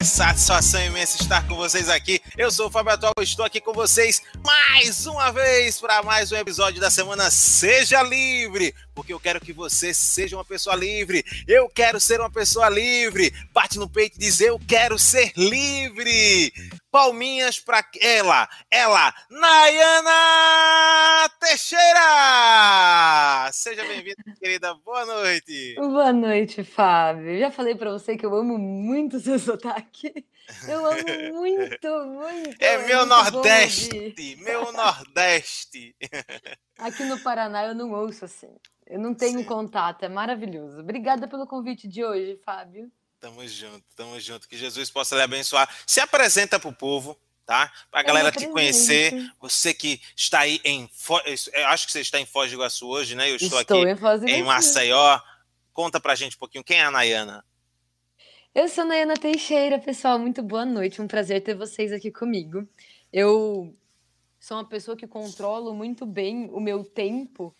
Satisfação imensa estar com vocês aqui. Eu sou o Fábio Atual, estou aqui com vocês mais uma vez para mais um episódio da semana Seja Livre, porque eu quero que você seja uma pessoa livre. Eu quero ser uma pessoa livre. Bate no peito e diz: Eu quero ser livre. Palminhas para ela, ela, Nayana Teixeira. Seja bem-vinda, querida. Boa noite. Boa noite, Fábio. Já falei para você que eu amo muito seu sotaque. Eu amo muito, muito. É, é meu muito Nordeste, meu Nordeste. Aqui no Paraná eu não ouço assim. Eu não tenho Sim. contato, é maravilhoso. Obrigada pelo convite de hoje, Fábio. Tamo junto, tamo junto. Que Jesus possa lhe abençoar. Se apresenta pro povo, tá? Pra galera te conhecer. Você que está aí em. Eu acho que você está em Foz do Iguaçu hoje, né? Eu estou, estou aqui em, Foz em Maceió. Conta pra gente um pouquinho quem é a Nayana. Eu sou a Nayana Teixeira, pessoal. Muito boa noite. Um prazer ter vocês aqui comigo. Eu sou uma pessoa que controlo muito bem o meu tempo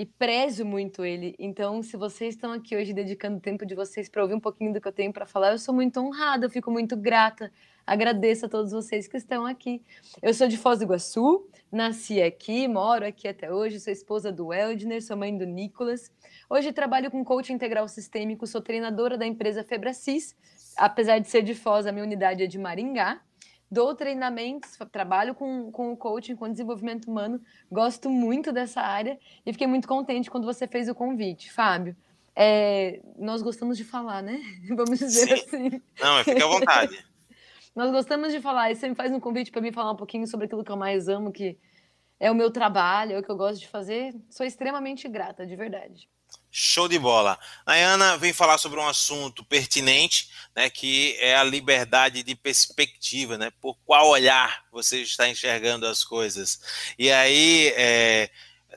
e prezo muito ele. Então, se vocês estão aqui hoje dedicando o tempo de vocês para ouvir um pouquinho do que eu tenho para falar, eu sou muito honrada, eu fico muito grata. Agradeço a todos vocês que estão aqui. Eu sou de Foz do Iguaçu, nasci aqui, moro aqui até hoje, sou esposa do Eldner, sou mãe do Nicolas. Hoje trabalho com coaching integral sistêmico, sou treinadora da empresa Febracis. Apesar de ser de Foz, a minha unidade é de Maringá dou treinamentos, trabalho com, com o coaching, com desenvolvimento humano, gosto muito dessa área e fiquei muito contente quando você fez o convite, Fábio. É, nós gostamos de falar, né? Vamos dizer Sim. assim. Não, fica à vontade. nós gostamos de falar, e você me faz um convite para mim falar um pouquinho sobre aquilo que eu mais amo, que é o meu trabalho, é o que eu gosto de fazer. Sou extremamente grata, de verdade. Show de bola. A Ana vem falar sobre um assunto pertinente, né, que é a liberdade de perspectiva, né? Por qual olhar você está enxergando as coisas. E aí, é,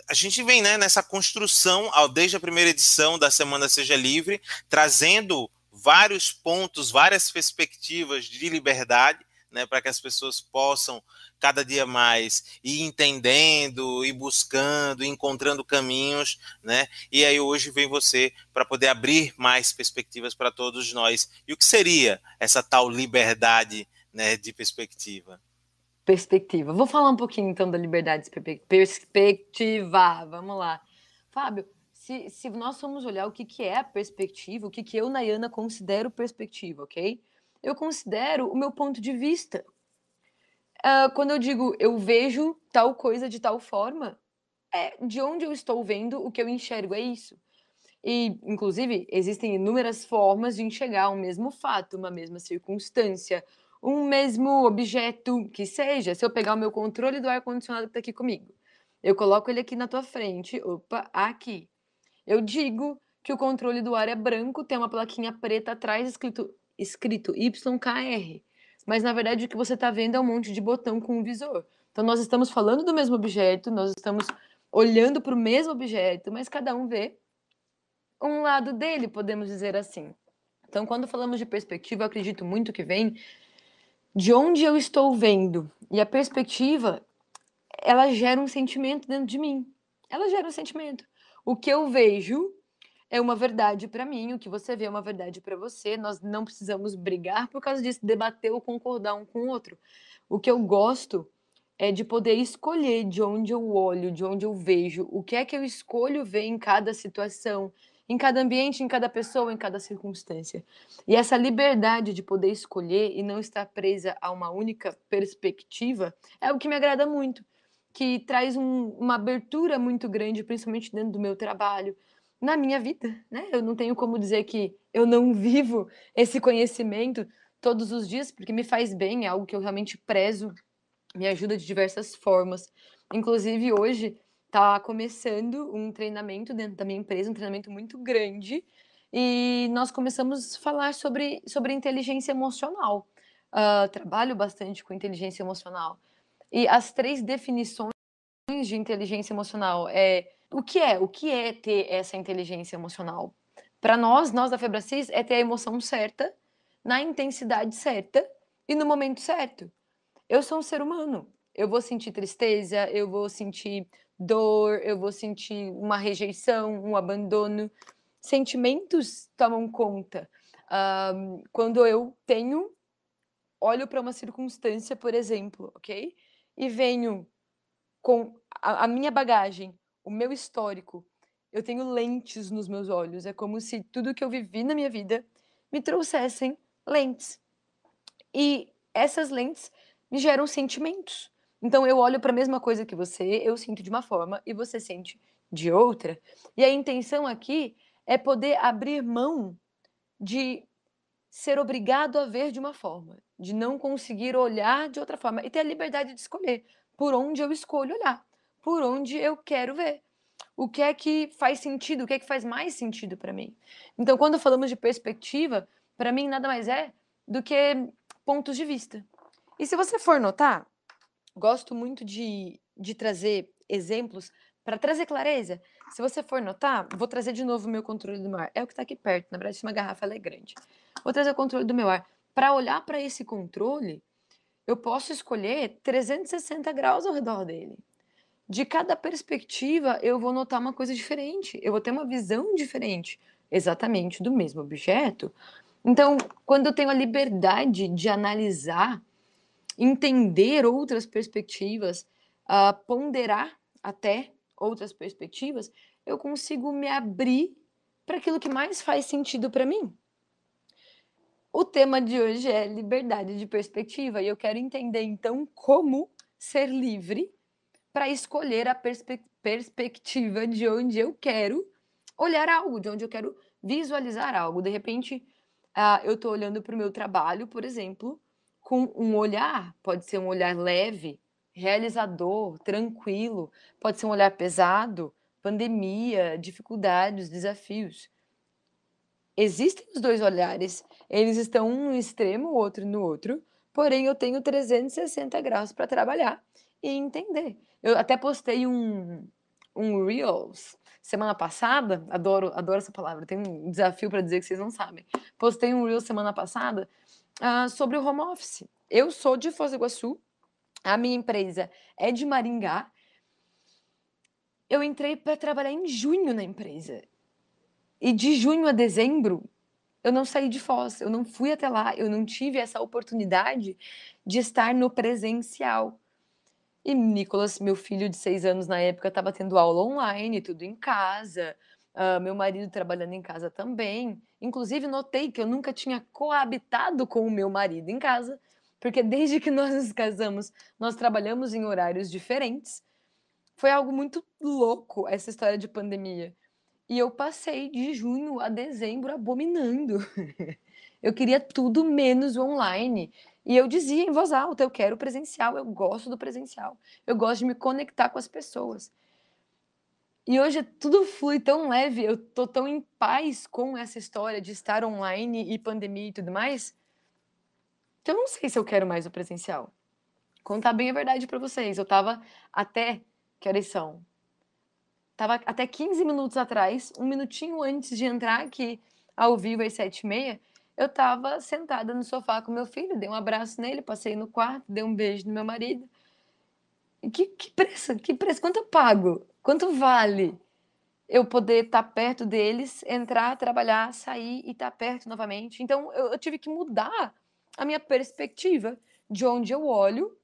a gente vem né, nessa construção, desde a primeira edição da Semana Seja Livre, trazendo vários pontos, várias perspectivas de liberdade, né, para que as pessoas possam cada dia mais ir entendendo, ir buscando, ir encontrando caminhos, né? E aí hoje vem você para poder abrir mais perspectivas para todos nós. E o que seria essa tal liberdade, né, de perspectiva? Perspectiva. Vou falar um pouquinho então da liberdade de perspectiva. Vamos lá. Fábio, se, se nós formos olhar o que, que é a perspectiva, o que, que eu, Nayana, considero perspectiva, ok? Eu considero o meu ponto de vista. Uh, quando eu digo eu vejo tal coisa de tal forma, é de onde eu estou vendo o que eu enxergo, é isso. E, inclusive, existem inúmeras formas de enxergar um mesmo fato, uma mesma circunstância, um mesmo objeto que seja. Se eu pegar o meu controle do ar-condicionado que está aqui comigo, eu coloco ele aqui na tua frente, opa, aqui. Eu digo que o controle do ar é branco, tem uma plaquinha preta atrás escrito escrito YKR, mas na verdade o que você está vendo é um monte de botão com um visor. Então nós estamos falando do mesmo objeto, nós estamos olhando para o mesmo objeto, mas cada um vê um lado dele, podemos dizer assim. Então, quando falamos de perspectiva, eu acredito muito que vem de onde eu estou vendo. E a perspectiva, ela gera um sentimento dentro de mim. Ela gera um sentimento. O que eu vejo é uma verdade para mim, o que você vê é uma verdade para você. Nós não precisamos brigar por causa disso, debater ou concordar um com o outro. O que eu gosto é de poder escolher de onde eu olho, de onde eu vejo, o que é que eu escolho ver em cada situação, em cada ambiente, em cada pessoa, em cada circunstância. E essa liberdade de poder escolher e não estar presa a uma única perspectiva é o que me agrada muito, que traz um, uma abertura muito grande, principalmente dentro do meu trabalho, na minha vida, né? Eu não tenho como dizer que eu não vivo esse conhecimento todos os dias, porque me faz bem, é algo que eu realmente prezo, me ajuda de diversas formas. Inclusive, hoje está começando um treinamento dentro da minha empresa, um treinamento muito grande, e nós começamos a falar sobre, sobre inteligência emocional. Uh, trabalho bastante com inteligência emocional. E as três definições de inteligência emocional é o que é? O que é ter essa inteligência emocional? Para nós, nós da Febracis, é ter a emoção certa, na intensidade certa e no momento certo. Eu sou um ser humano. Eu vou sentir tristeza, eu vou sentir dor, eu vou sentir uma rejeição, um abandono. Sentimentos tomam conta. Um, quando eu tenho olho para uma circunstância, por exemplo, ok? E venho com a, a minha bagagem, o meu histórico, eu tenho lentes nos meus olhos. É como se tudo que eu vivi na minha vida me trouxessem lentes. E essas lentes me geram sentimentos. Então eu olho para a mesma coisa que você, eu sinto de uma forma e você sente de outra. E a intenção aqui é poder abrir mão de ser obrigado a ver de uma forma, de não conseguir olhar de outra forma e ter a liberdade de escolher por onde eu escolho olhar, por onde eu quero ver. O que é que faz sentido, o que é que faz mais sentido para mim. Então, quando falamos de perspectiva, para mim nada mais é do que pontos de vista. E se você for notar, gosto muito de, de trazer exemplos para trazer clareza. Se você for notar, vou trazer de novo o meu controle do meu ar. É o que está aqui perto, na verdade, uma garrafa ela é grande. Vou trazer o controle do meu ar. Para olhar para esse controle, eu posso escolher 360 graus ao redor dele. De cada perspectiva, eu vou notar uma coisa diferente. Eu vou ter uma visão diferente, exatamente do mesmo objeto. Então, quando eu tenho a liberdade de analisar, entender outras perspectivas, uh, ponderar até outras perspectivas, eu consigo me abrir para aquilo que mais faz sentido para mim. O tema de hoje é liberdade de perspectiva e eu quero entender então como ser livre para escolher a perspe perspectiva de onde eu quero olhar algo, de onde eu quero visualizar algo. De repente, uh, eu estou olhando para o meu trabalho, por exemplo, com um olhar, pode ser um olhar leve, realizador, tranquilo, pode ser um olhar pesado, pandemia, dificuldades, desafios. Existem os dois olhares, eles estão um no extremo, o outro no outro, porém eu tenho 360 graus para trabalhar e entender. Eu até postei um, um Reels semana passada, adoro, adoro essa palavra, tem um desafio para dizer que vocês não sabem. Postei um Reels semana passada uh, sobre o home office. Eu sou de Foz do Iguaçu, a minha empresa é de Maringá. Eu entrei para trabalhar em junho na empresa. E de junho a dezembro, eu não saí de Foz, eu não fui até lá, eu não tive essa oportunidade de estar no presencial. E Nicolas, meu filho de seis anos na época, estava tendo aula online, tudo em casa. Uh, meu marido trabalhando em casa também. Inclusive, notei que eu nunca tinha coabitado com o meu marido em casa, porque desde que nós nos casamos, nós trabalhamos em horários diferentes. Foi algo muito louco essa história de pandemia. E eu passei de junho a dezembro abominando. eu queria tudo menos online. E eu dizia em voz alta: eu quero presencial, eu gosto do presencial, eu gosto de me conectar com as pessoas. E hoje tudo flui tão leve, eu tô tão em paz com essa história de estar online e pandemia e tudo mais, que eu não sei se eu quero mais o presencial. Contar bem a verdade para vocês, eu tava até, que horas são? Tava até 15 minutos atrás, um minutinho antes de entrar aqui ao vivo às sete e meia, eu tava sentada no sofá com meu filho, dei um abraço nele, passei no quarto, dei um beijo no meu marido. Que, que preço, que preço, quanto eu pago? Quanto vale eu poder estar tá perto deles, entrar, trabalhar, sair e estar tá perto novamente? Então, eu, eu tive que mudar a minha perspectiva de onde eu olho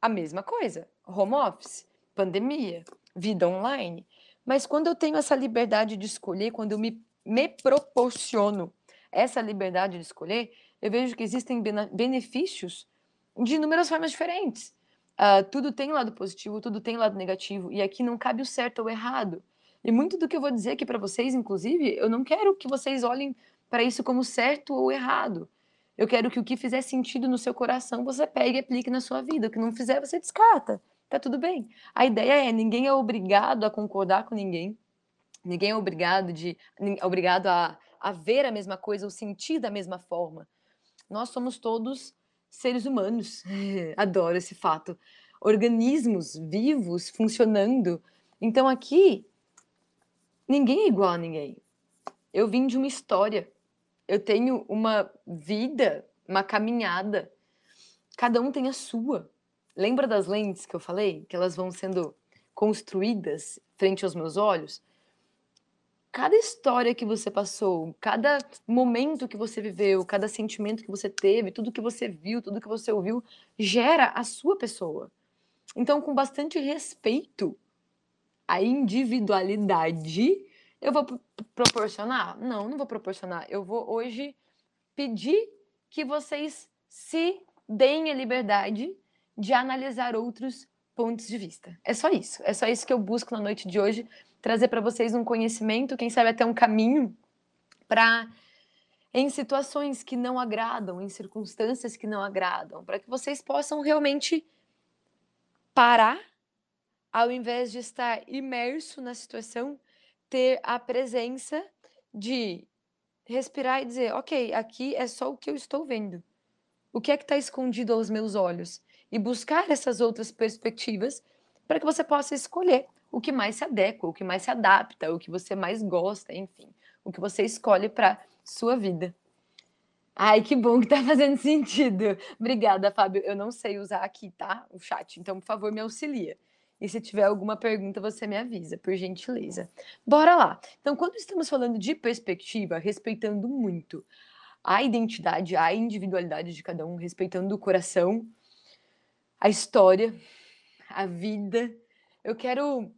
a mesma coisa. Home office, pandemia, vida online. Mas quando eu tenho essa liberdade de escolher, quando eu me, me proporciono essa liberdade de escolher, eu vejo que existem benefícios de inúmeras formas diferentes. Uh, tudo tem lado positivo, tudo tem lado negativo, e aqui não cabe o certo ou o errado. E muito do que eu vou dizer aqui para vocês, inclusive, eu não quero que vocês olhem para isso como certo ou errado. Eu quero que o que fizer sentido no seu coração você pegue e aplique na sua vida. O que não fizer, você descarta. Tá tudo bem. A ideia é: ninguém é obrigado a concordar com ninguém. Ninguém é obrigado, de, obrigado a, a ver a mesma coisa ou sentir da mesma forma. Nós somos todos seres humanos. Adoro esse fato. Organismos vivos, funcionando. Então aqui, ninguém é igual a ninguém. Eu vim de uma história eu tenho uma vida, uma caminhada. Cada um tem a sua. Lembra das lentes que eu falei? Que elas vão sendo construídas frente aos meus olhos? Cada história que você passou, cada momento que você viveu, cada sentimento que você teve, tudo que você viu, tudo que você ouviu, gera a sua pessoa. Então, com bastante respeito à individualidade, eu vou proporcionar? Não, não vou proporcionar. Eu vou hoje pedir que vocês se deem a liberdade de analisar outros pontos de vista. É só isso. É só isso que eu busco na noite de hoje trazer para vocês um conhecimento, quem sabe até um caminho para em situações que não agradam, em circunstâncias que não agradam, para que vocês possam realmente parar ao invés de estar imerso na situação, ter a presença de respirar e dizer, ok, aqui é só o que eu estou vendo. O que é que está escondido aos meus olhos? E buscar essas outras perspectivas para que você possa escolher o que mais se adequa, o que mais se adapta, o que você mais gosta, enfim, o que você escolhe para sua vida. Ai, que bom que tá fazendo sentido. Obrigada, Fábio. Eu não sei usar aqui, tá? O chat, então, por favor, me auxilia. E se tiver alguma pergunta, você me avisa, por gentileza. Bora lá. Então, quando estamos falando de perspectiva, respeitando muito a identidade, a individualidade de cada um, respeitando o coração, a história, a vida, eu quero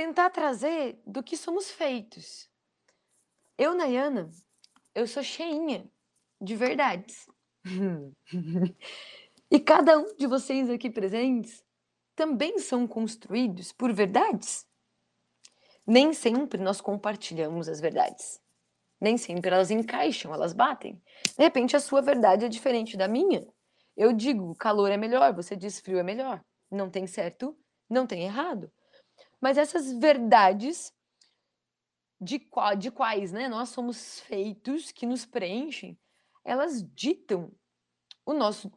tentar trazer do que somos feitos. Eu, Nayana, eu sou cheinha de verdades. e cada um de vocês aqui presentes também são construídos por verdades. Nem sempre nós compartilhamos as verdades. Nem sempre elas encaixam, elas batem. De repente a sua verdade é diferente da minha. Eu digo calor é melhor, você diz frio é melhor. Não tem certo, não tem errado. Mas essas verdades de, qual, de quais né, nós somos feitos, que nos preenchem, elas ditam o nosso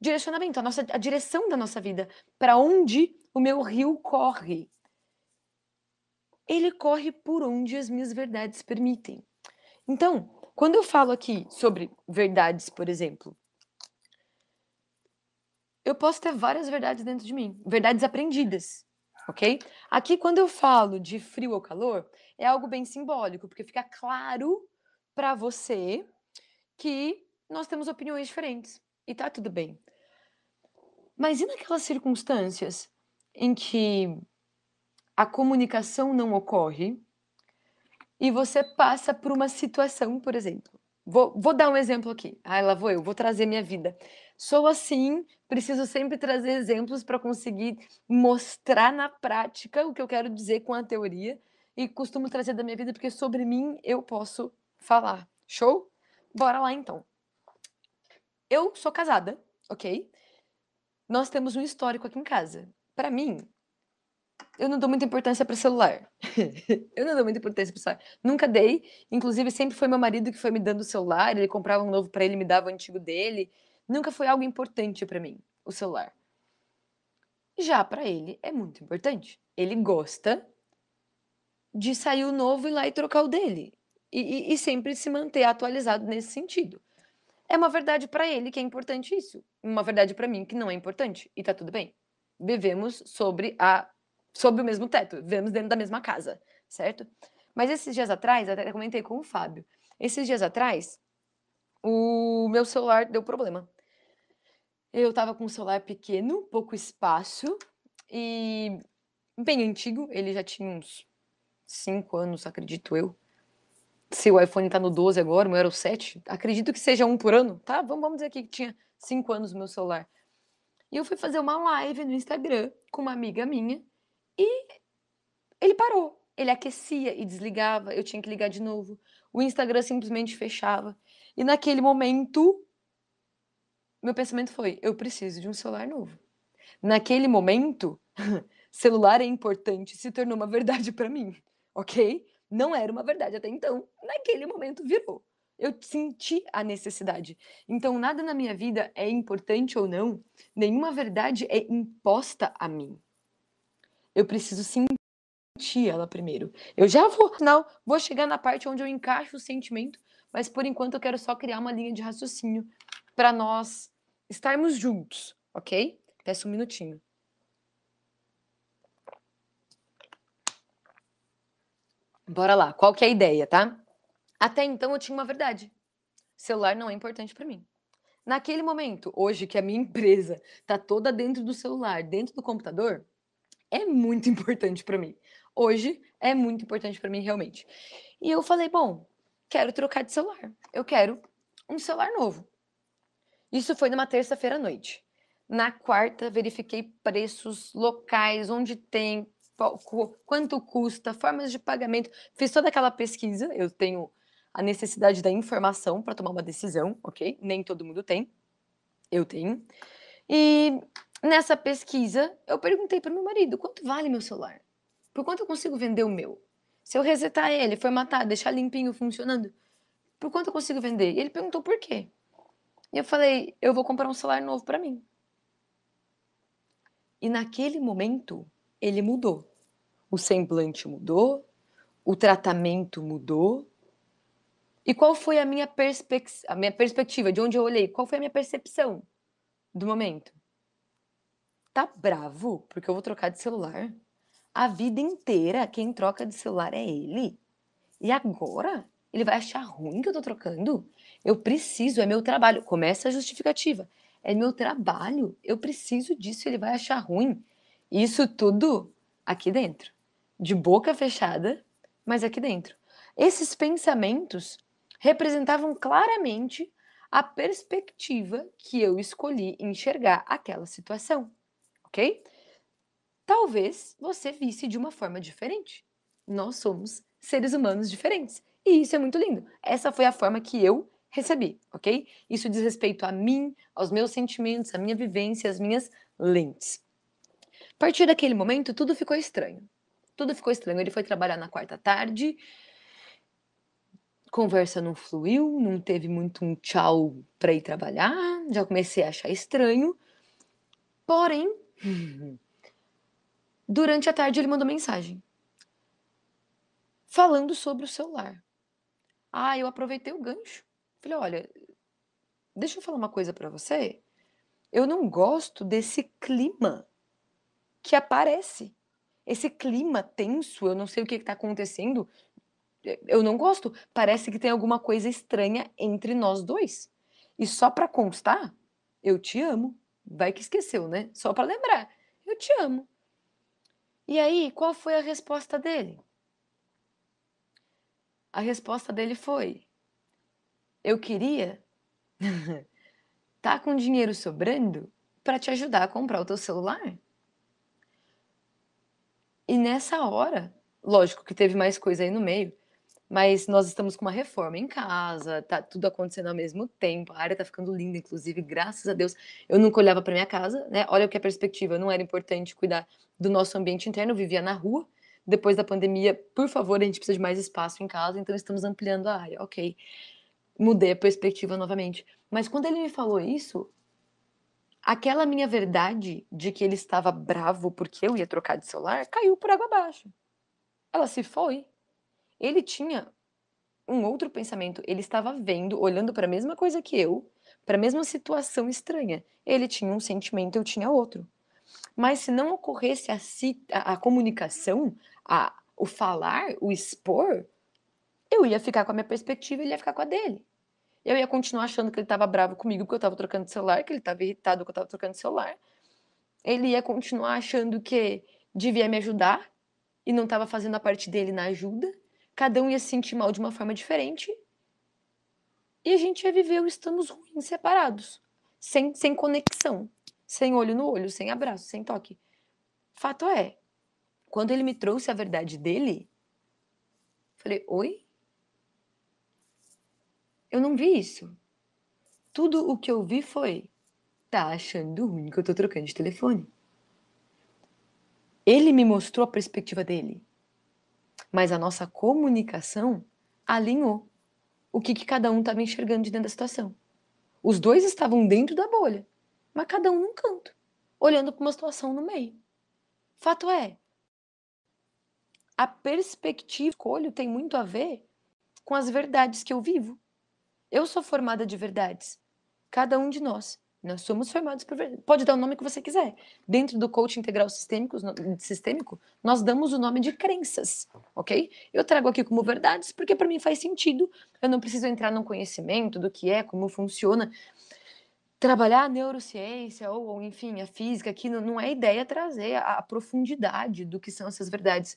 direcionamento, a, nossa, a direção da nossa vida, para onde o meu rio corre. Ele corre por onde as minhas verdades permitem. Então, quando eu falo aqui sobre verdades, por exemplo, eu posso ter várias verdades dentro de mim, verdades aprendidas ok? Aqui, quando eu falo de frio ou calor, é algo bem simbólico, porque fica claro para você que nós temos opiniões diferentes e tá tudo bem. Mas e naquelas circunstâncias em que a comunicação não ocorre e você passa por uma situação, por exemplo. Vou, vou dar um exemplo aqui. Ah, lá vou eu, vou trazer minha vida. Sou assim, preciso sempre trazer exemplos para conseguir mostrar na prática o que eu quero dizer com a teoria e costumo trazer da minha vida porque sobre mim eu posso falar. Show? Bora lá então. Eu sou casada, ok? Nós temos um histórico aqui em casa. Para mim, eu não dou muita importância para celular. eu não dou muita importância para celular. Nunca dei. Inclusive, sempre foi meu marido que foi me dando o celular. Ele comprava um novo para ele, me dava o antigo dele nunca foi algo importante para mim, o celular. Já para ele é muito importante. Ele gosta de sair o novo e lá e trocar o dele. E, e, e sempre se manter atualizado nesse sentido. É uma verdade para ele que é importante isso. Uma verdade para mim que não é importante. E tá tudo bem. Vivemos sobre a sobre o mesmo teto, vivemos dentro da mesma casa, certo? Mas esses dias atrás, até comentei com o Fábio, esses dias atrás, o meu celular deu problema. Eu estava com um celular pequeno, pouco espaço e bem antigo, ele já tinha uns 5 anos, acredito eu. Se o iPhone tá no 12 agora, o meu era o 7, acredito que seja um por ano, tá? Vamos, vamos dizer aqui que tinha 5 anos o meu celular. E eu fui fazer uma live no Instagram com uma amiga minha e ele parou. Ele aquecia e desligava, eu tinha que ligar de novo. O Instagram simplesmente fechava. E naquele momento meu pensamento foi: eu preciso de um celular novo. Naquele momento, celular é importante se tornou uma verdade para mim, ok? Não era uma verdade até então. Naquele momento virou. Eu senti a necessidade. Então, nada na minha vida é importante ou não, nenhuma verdade é imposta a mim. Eu preciso sentir ela primeiro. Eu já vou, não, vou chegar na parte onde eu encaixo o sentimento, mas por enquanto eu quero só criar uma linha de raciocínio para nós estarmos juntos, ok? Peço um minutinho. Bora lá, qual que é a ideia, tá? Até então eu tinha uma verdade. Celular não é importante para mim. Naquele momento, hoje que a minha empresa tá toda dentro do celular, dentro do computador, é muito importante para mim. Hoje é muito importante para mim realmente. E eu falei, bom, quero trocar de celular. Eu quero um celular novo. Isso foi numa terça-feira à noite. Na quarta, verifiquei preços locais, onde tem, quanto custa, formas de pagamento. Fiz toda aquela pesquisa. Eu tenho a necessidade da informação para tomar uma decisão, ok? Nem todo mundo tem. Eu tenho. E nessa pesquisa, eu perguntei para meu marido: quanto vale meu celular? Por quanto eu consigo vender o meu? Se eu resetar ele, formatar, deixar limpinho, funcionando, por quanto eu consigo vender? E ele perguntou por quê. E eu falei: eu vou comprar um celular novo para mim. E naquele momento, ele mudou. O semblante mudou, o tratamento mudou. E qual foi a minha, perspec a minha perspectiva, de onde eu olhei? Qual foi a minha percepção do momento? Tá bravo porque eu vou trocar de celular? A vida inteira quem troca de celular é ele. E agora? Ele vai achar ruim que eu tô trocando? Eu preciso, é meu trabalho. Começa a justificativa é meu trabalho, eu preciso disso, ele vai achar ruim. Isso tudo aqui dentro, de boca fechada, mas aqui dentro. Esses pensamentos representavam claramente a perspectiva que eu escolhi enxergar aquela situação, ok? Talvez você visse de uma forma diferente. Nós somos seres humanos diferentes. E isso é muito lindo. Essa foi a forma que eu recebi, ok? Isso diz respeito a mim, aos meus sentimentos, à minha vivência, às minhas lentes. A partir daquele momento, tudo ficou estranho. Tudo ficou estranho. Ele foi trabalhar na quarta tarde, conversa não fluiu, não teve muito um tchau para ir trabalhar, já comecei a achar estranho. Porém, durante a tarde ele mandou mensagem falando sobre o celular. Ah, eu aproveitei o gancho. Falei, olha, deixa eu falar uma coisa para você. Eu não gosto desse clima que aparece. Esse clima tenso, eu não sei o que está acontecendo. Eu não gosto. Parece que tem alguma coisa estranha entre nós dois. E só para constar, eu te amo. Vai que esqueceu, né? Só para lembrar. Eu te amo. E aí, qual foi a resposta dele? A resposta dele foi: eu queria tá com dinheiro sobrando para te ajudar a comprar o teu celular. E nessa hora, lógico que teve mais coisa aí no meio, mas nós estamos com uma reforma em casa, tá tudo acontecendo ao mesmo tempo, a área tá ficando linda, inclusive, graças a Deus. Eu nunca olhava para minha casa, né? Olha o que é perspectiva, não era importante cuidar do nosso ambiente interno, eu vivia na rua. Depois da pandemia, por favor, a gente precisa de mais espaço em casa, então estamos ampliando a área, ok mudei a perspectiva novamente. Mas quando ele me falou isso, aquela minha verdade de que ele estava bravo porque eu ia trocar de celular caiu por água abaixo. Ela se foi. Ele tinha um outro pensamento. Ele estava vendo, olhando para a mesma coisa que eu, para a mesma situação estranha. Ele tinha um sentimento, eu tinha outro. Mas se não ocorresse a, a, comunicação, a, o falar, o expor, eu ia ficar com a minha perspectiva e ele ia ficar com a dele. Eu ia continuar achando que ele estava bravo comigo porque eu estava trocando de celular, que ele estava irritado porque eu estava trocando de celular. Ele ia continuar achando que devia me ajudar e não estava fazendo a parte dele na ajuda. Cada um ia se sentir mal de uma forma diferente. E a gente ia viver o estamos ruins separados, sem, sem conexão, sem olho no olho, sem abraço, sem toque. Fato é, quando ele me trouxe a verdade dele, falei: Oi? Eu não vi isso. Tudo o que eu vi foi: tá achando ruim que eu tô trocando de telefone. Ele me mostrou a perspectiva dele. Mas a nossa comunicação alinhou o que, que cada um estava enxergando de dentro da situação. Os dois estavam dentro da bolha, mas cada um num canto, olhando para uma situação no meio. Fato é, a perspectiva que escolho tem muito a ver com as verdades que eu vivo. Eu sou formada de verdades. Cada um de nós Nós somos formados por. Pode dar o nome que você quiser. Dentro do coaching integral sistêmico, sistêmico, nós damos o nome de crenças, ok? Eu trago aqui como verdades porque para mim faz sentido. Eu não preciso entrar no conhecimento do que é, como funciona. Trabalhar a neurociência ou, ou enfim, a física aqui não, não é ideia trazer a, a profundidade do que são essas verdades.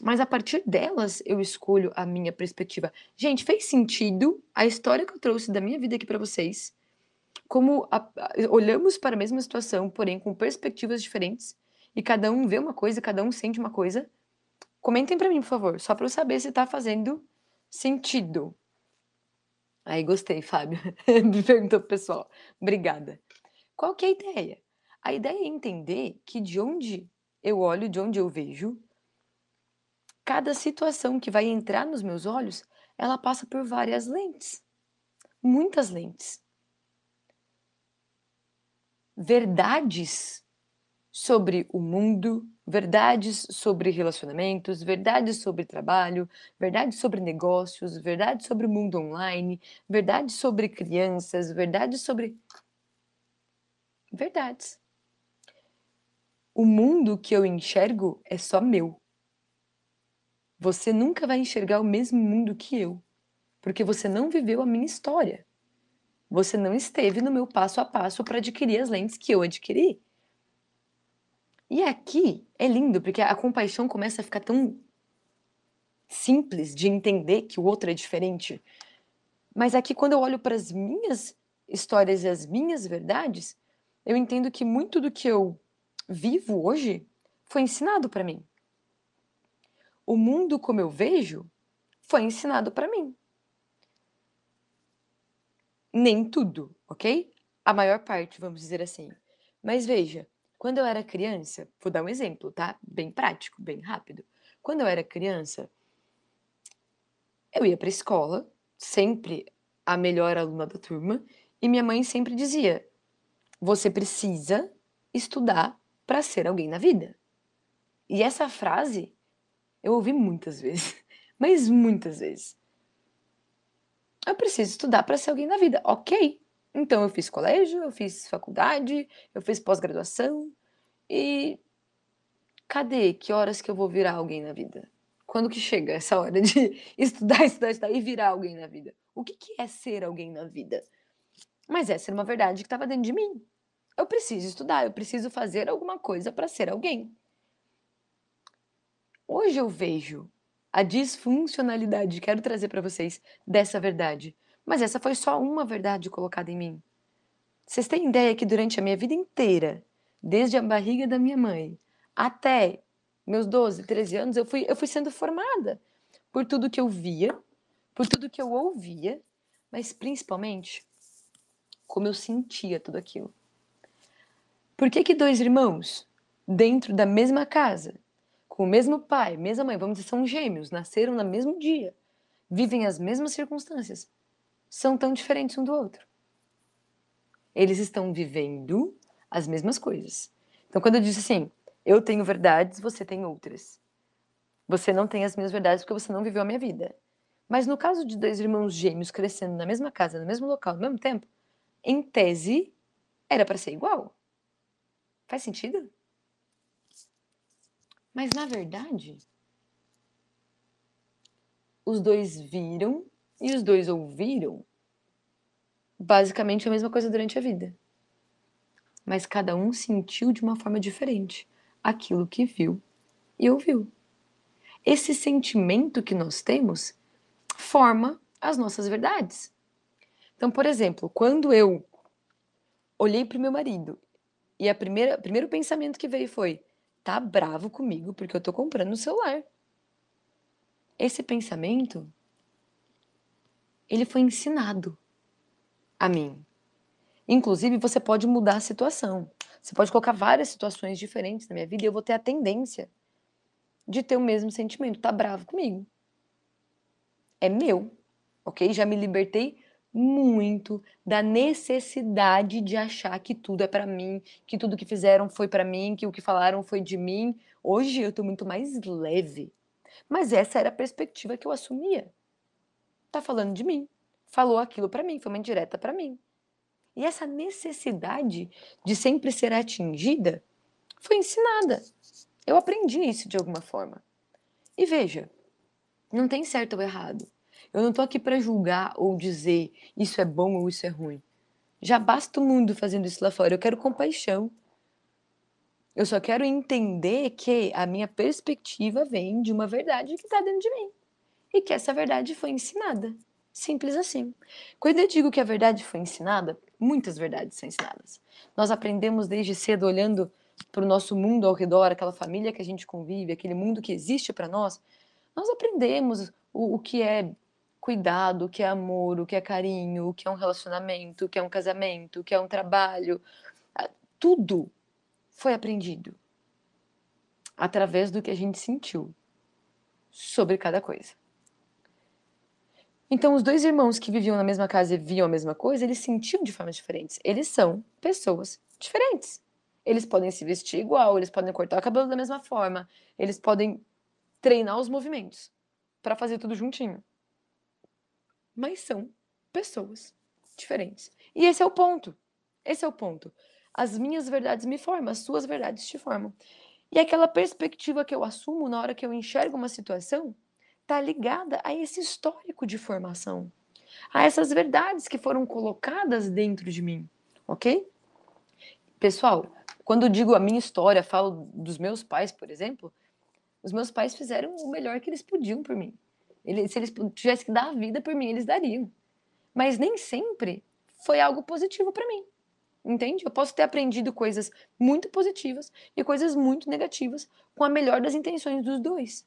Mas a partir delas eu escolho a minha perspectiva. Gente, fez sentido a história que eu trouxe da minha vida aqui para vocês? Como a, a, olhamos para a mesma situação, porém com perspectivas diferentes, e cada um vê uma coisa, cada um sente uma coisa. Comentem para mim, por favor, só para eu saber se está fazendo sentido. Aí gostei, Fábio. Me perguntou o pessoal. Obrigada. Qual que é a ideia? A ideia é entender que de onde eu olho, de onde eu vejo, cada situação que vai entrar nos meus olhos, ela passa por várias lentes. Muitas lentes verdades sobre o mundo, verdades sobre relacionamentos, verdades sobre trabalho, verdades sobre negócios, verdades sobre o mundo online, verdades sobre crianças, verdades sobre. Verdades. O mundo que eu enxergo é só meu. Você nunca vai enxergar o mesmo mundo que eu, porque você não viveu a minha história. Você não esteve no meu passo a passo para adquirir as lentes que eu adquiri. E aqui é lindo, porque a compaixão começa a ficar tão simples de entender que o outro é diferente. Mas aqui, quando eu olho para as minhas histórias e as minhas verdades, eu entendo que muito do que eu vivo hoje foi ensinado para mim. O mundo como eu vejo foi ensinado para mim nem tudo, ok? A maior parte, vamos dizer assim. Mas veja, quando eu era criança, vou dar um exemplo, tá? Bem prático, bem rápido. Quando eu era criança, eu ia para escola, sempre a melhor aluna da turma, e minha mãe sempre dizia: você precisa estudar para ser alguém na vida. E essa frase eu ouvi muitas vezes, mas muitas vezes eu preciso estudar para ser alguém na vida. Ok. Então eu fiz colégio, eu fiz faculdade, eu fiz pós-graduação e cadê? Que horas que eu vou virar alguém na vida? Quando que chega essa hora de estudar, estudar, estudar e virar alguém na vida? O que, que é ser alguém na vida? Mas essa era uma verdade que estava dentro de mim. Eu preciso estudar, eu preciso fazer alguma coisa para ser alguém. Hoje eu vejo a disfuncionalidade. Quero trazer para vocês dessa verdade. Mas essa foi só uma verdade colocada em mim. Vocês têm ideia que durante a minha vida inteira, desde a barriga da minha mãe até meus 12, 13 anos, eu fui, eu fui sendo formada por tudo que eu via, por tudo que eu ouvia, mas principalmente como eu sentia tudo aquilo. Por que, que dois irmãos, dentro da mesma casa, com o mesmo pai, mesma mãe, vamos dizer, são gêmeos, nasceram no mesmo dia, vivem as mesmas circunstâncias, são tão diferentes um do outro. Eles estão vivendo as mesmas coisas. Então, quando eu disse assim, eu tenho verdades, você tem outras. Você não tem as minhas verdades porque você não viveu a minha vida. Mas no caso de dois irmãos gêmeos crescendo na mesma casa, no mesmo local, ao mesmo tempo, em tese, era para ser igual. Faz sentido? Mas na verdade, os dois viram e os dois ouviram basicamente a mesma coisa durante a vida. Mas cada um sentiu de uma forma diferente aquilo que viu e ouviu. Esse sentimento que nós temos forma as nossas verdades. Então, por exemplo, quando eu olhei para o meu marido e a primeira, o primeiro pensamento que veio foi: tá bravo comigo porque eu tô comprando um celular. Esse pensamento ele foi ensinado a mim. Inclusive, você pode mudar a situação. Você pode colocar várias situações diferentes na minha vida e eu vou ter a tendência de ter o mesmo sentimento. Tá bravo comigo. É meu, ok? Já me libertei muito da necessidade de achar que tudo é para mim, que tudo que fizeram foi para mim, que o que falaram foi de mim. Hoje eu tô muito mais leve. Mas essa era a perspectiva que eu assumia. Tá falando de mim. Falou aquilo para mim, foi uma indireta para mim. E essa necessidade de sempre ser atingida foi ensinada. Eu aprendi isso de alguma forma. E veja, não tem certo ou errado. Eu não estou aqui para julgar ou dizer isso é bom ou isso é ruim. Já basta o mundo fazendo isso lá fora. Eu quero compaixão. Eu só quero entender que a minha perspectiva vem de uma verdade que está dentro de mim. E que essa verdade foi ensinada. Simples assim. Quando eu digo que a verdade foi ensinada, muitas verdades são ensinadas. Nós aprendemos desde cedo olhando para o nosso mundo ao redor, aquela família que a gente convive, aquele mundo que existe para nós. Nós aprendemos o, o que é cuidado, o que é amor, o que é carinho, o que é um relacionamento, o que é um casamento, o que é um trabalho. Tudo foi aprendido através do que a gente sentiu sobre cada coisa. Então, os dois irmãos que viviam na mesma casa e viam a mesma coisa, eles sentiam de formas diferentes. Eles são pessoas diferentes. Eles podem se vestir igual, eles podem cortar o cabelo da mesma forma, eles podem treinar os movimentos para fazer tudo juntinho. Mas são pessoas diferentes. E esse é o ponto. Esse é o ponto. As minhas verdades me formam, as suas verdades te formam. E aquela perspectiva que eu assumo na hora que eu enxergo uma situação está ligada a esse histórico de formação, a essas verdades que foram colocadas dentro de mim, ok? Pessoal, quando digo a minha história, falo dos meus pais, por exemplo, os meus pais fizeram o melhor que eles podiam por mim. Se eles tivessem que dar a vida por mim, eles dariam. Mas nem sempre foi algo positivo para mim. Entende? Eu posso ter aprendido coisas muito positivas e coisas muito negativas com a melhor das intenções dos dois.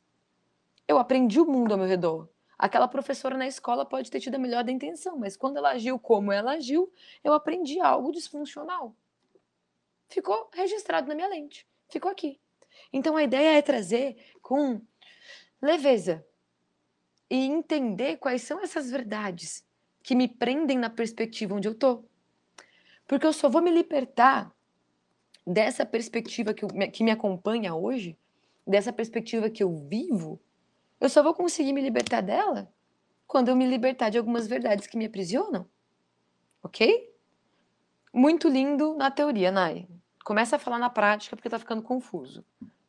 Eu aprendi o mundo ao meu redor. Aquela professora na escola pode ter tido a melhor da intenção, mas quando ela agiu como ela agiu, eu aprendi algo disfuncional. Ficou registrado na minha lente. Ficou aqui. Então a ideia é trazer com leveza e entender quais são essas verdades que me prendem na perspectiva onde eu tô. Porque eu só vou me libertar dessa perspectiva que, que me acompanha hoje, dessa perspectiva que eu vivo, eu só vou conseguir me libertar dela quando eu me libertar de algumas verdades que me aprisionam. Ok? Muito lindo na teoria, Nai. Começa a falar na prática porque tá ficando confuso.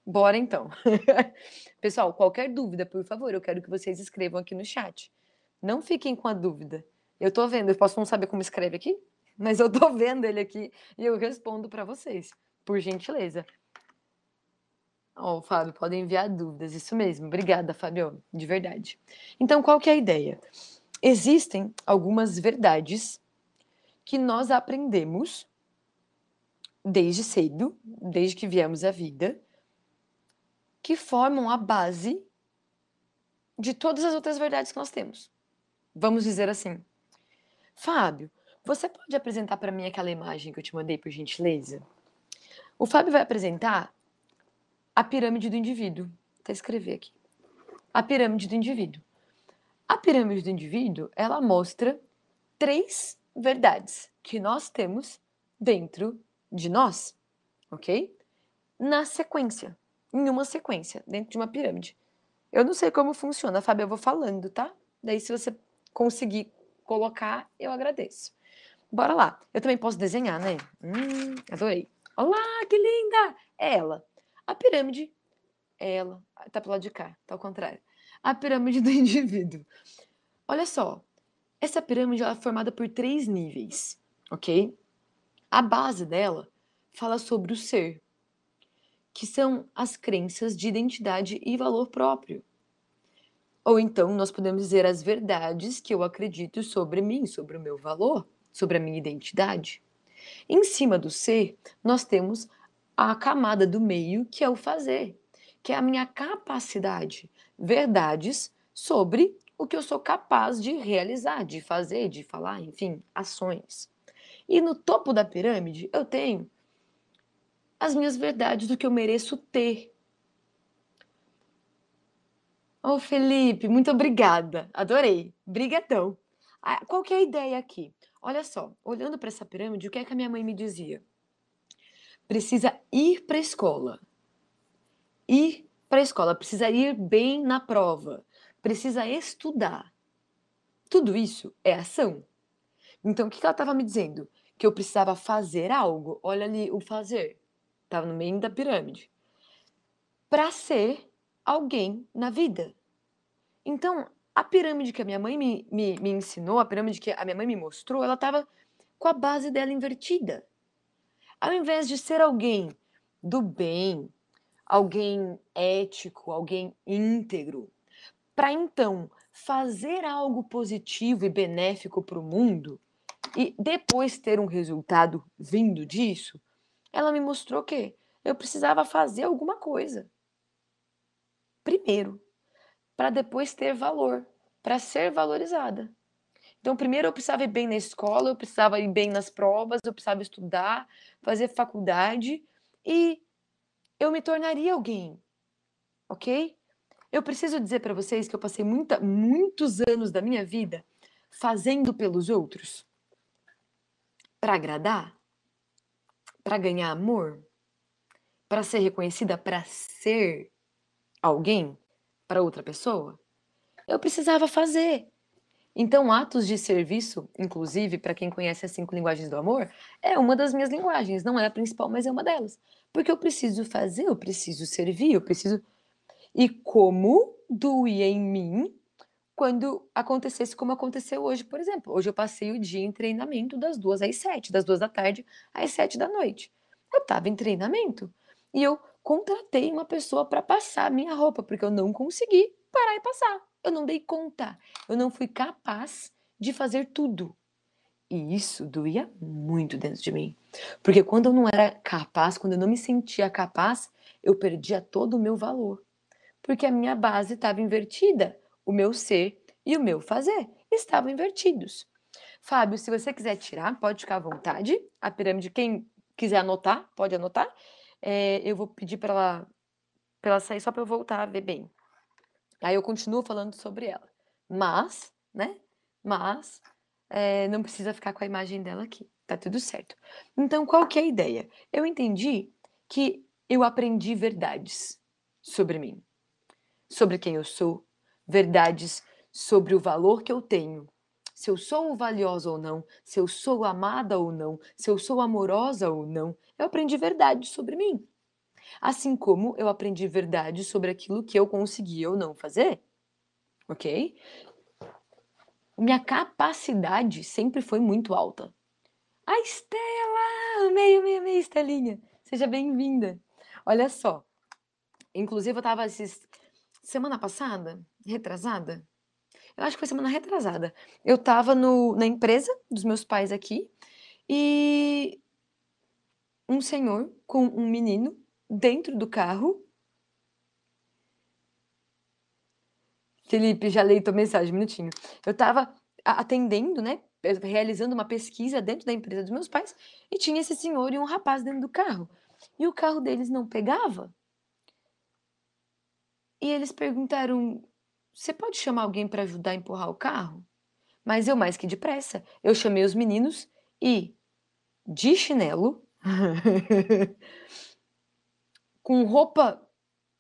Bora então. Pessoal, qualquer dúvida, por favor, eu quero que vocês escrevam aqui no chat. Não fiquem com a dúvida. Eu tô vendo, eu posso não saber como escreve aqui, mas eu tô vendo ele aqui e eu respondo para vocês, por gentileza. Ó, oh, Fábio, podem enviar dúvidas, isso mesmo. Obrigada, Fábio, de verdade. Então, qual que é a ideia? Existem algumas verdades que nós aprendemos desde cedo, desde que viemos à vida, que formam a base de todas as outras verdades que nós temos. Vamos dizer assim. Fábio, você pode apresentar para mim aquela imagem que eu te mandei, por gentileza? O Fábio vai apresentar a pirâmide do indivíduo. Vou escrever aqui. A pirâmide do indivíduo. A pirâmide do indivíduo, ela mostra três verdades que nós temos dentro de nós, ok? Na sequência, em uma sequência, dentro de uma pirâmide. Eu não sei como funciona, Fábio, eu vou falando, tá? Daí, se você conseguir colocar, eu agradeço. Bora lá. Eu também posso desenhar, né? Hum, adorei. Olá, que linda! É ela. A pirâmide, ela, tá pro lado de cá, tá ao contrário. A pirâmide do indivíduo. Olha só, essa pirâmide é formada por três níveis, ok? A base dela fala sobre o ser, que são as crenças de identidade e valor próprio. Ou então nós podemos dizer as verdades que eu acredito sobre mim, sobre o meu valor, sobre a minha identidade. Em cima do ser, nós temos a camada do meio, que é o fazer, que é a minha capacidade, verdades sobre o que eu sou capaz de realizar, de fazer, de falar, enfim, ações. E no topo da pirâmide eu tenho as minhas verdades do que eu mereço ter. Oh, Felipe, muito obrigada. Adorei. Brigadão. Qual que é a ideia aqui? Olha só, olhando para essa pirâmide, o que é que a minha mãe me dizia? precisa ir para a escola. Ir para a escola, precisa ir bem na prova, precisa estudar. Tudo isso é ação. Então, o que ela estava me dizendo? que eu precisava fazer algo. Olha ali o fazer. Estava no meio da pirâmide. Para ser alguém na vida. Então, a pirâmide que a minha mãe me, me, me ensinou, a pirâmide que a minha mãe me mostrou, ela estava com a base dela invertida. Ao invés de ser alguém do bem, alguém ético, alguém íntegro, para então fazer algo positivo e benéfico para o mundo e depois ter um resultado vindo disso, ela me mostrou que eu precisava fazer alguma coisa. Primeiro, para depois ter valor, para ser valorizada. Então, primeiro eu precisava ir bem na escola, eu precisava ir bem nas provas, eu precisava estudar, fazer faculdade e eu me tornaria alguém. Ok? Eu preciso dizer para vocês que eu passei muita, muitos anos da minha vida fazendo pelos outros para agradar, para ganhar amor, para ser reconhecida, para ser alguém para outra pessoa. Eu precisava fazer. Então, atos de serviço, inclusive, para quem conhece as cinco linguagens do amor, é uma das minhas linguagens. Não é a principal, mas é uma delas. Porque eu preciso fazer, eu preciso servir, eu preciso. E como doía em mim quando acontecesse como aconteceu hoje, por exemplo. Hoje eu passei o dia em treinamento das duas às sete, das duas da tarde às sete da noite. Eu estava em treinamento e eu contratei uma pessoa para passar minha roupa, porque eu não consegui parar e passar. Eu não dei conta. Eu não fui capaz de fazer tudo. E isso doía muito dentro de mim. Porque quando eu não era capaz, quando eu não me sentia capaz, eu perdia todo o meu valor. Porque a minha base estava invertida. O meu ser e o meu fazer estavam invertidos. Fábio, se você quiser tirar, pode ficar à vontade. A pirâmide, quem quiser anotar, pode anotar. É, eu vou pedir para ela, ela sair só para eu voltar a ver bem. Aí eu continuo falando sobre ela. Mas, né? Mas é, não precisa ficar com a imagem dela aqui. Tá tudo certo. Então, qual que é a ideia? Eu entendi que eu aprendi verdades sobre mim, sobre quem eu sou, verdades sobre o valor que eu tenho, se eu sou valiosa ou não, se eu sou amada ou não, se eu sou amorosa ou não. Eu aprendi verdades sobre mim. Assim como eu aprendi verdades sobre aquilo que eu conseguia ou não fazer. Ok? Minha capacidade sempre foi muito alta. A Estela! Meio, meio, meio, Estelinha. Seja bem-vinda. Olha só. Inclusive, eu estava semana passada, retrasada. Eu acho que foi semana retrasada. Eu estava na empresa dos meus pais aqui e um senhor com um menino dentro do carro. Felipe, já leio tua mensagem, um minutinho. Eu estava atendendo, né? Realizando uma pesquisa dentro da empresa dos meus pais e tinha esse senhor e um rapaz dentro do carro. E o carro deles não pegava. E eles perguntaram: Você pode chamar alguém para ajudar a empurrar o carro? Mas eu, mais que depressa, eu chamei os meninos e, de chinelo, com roupa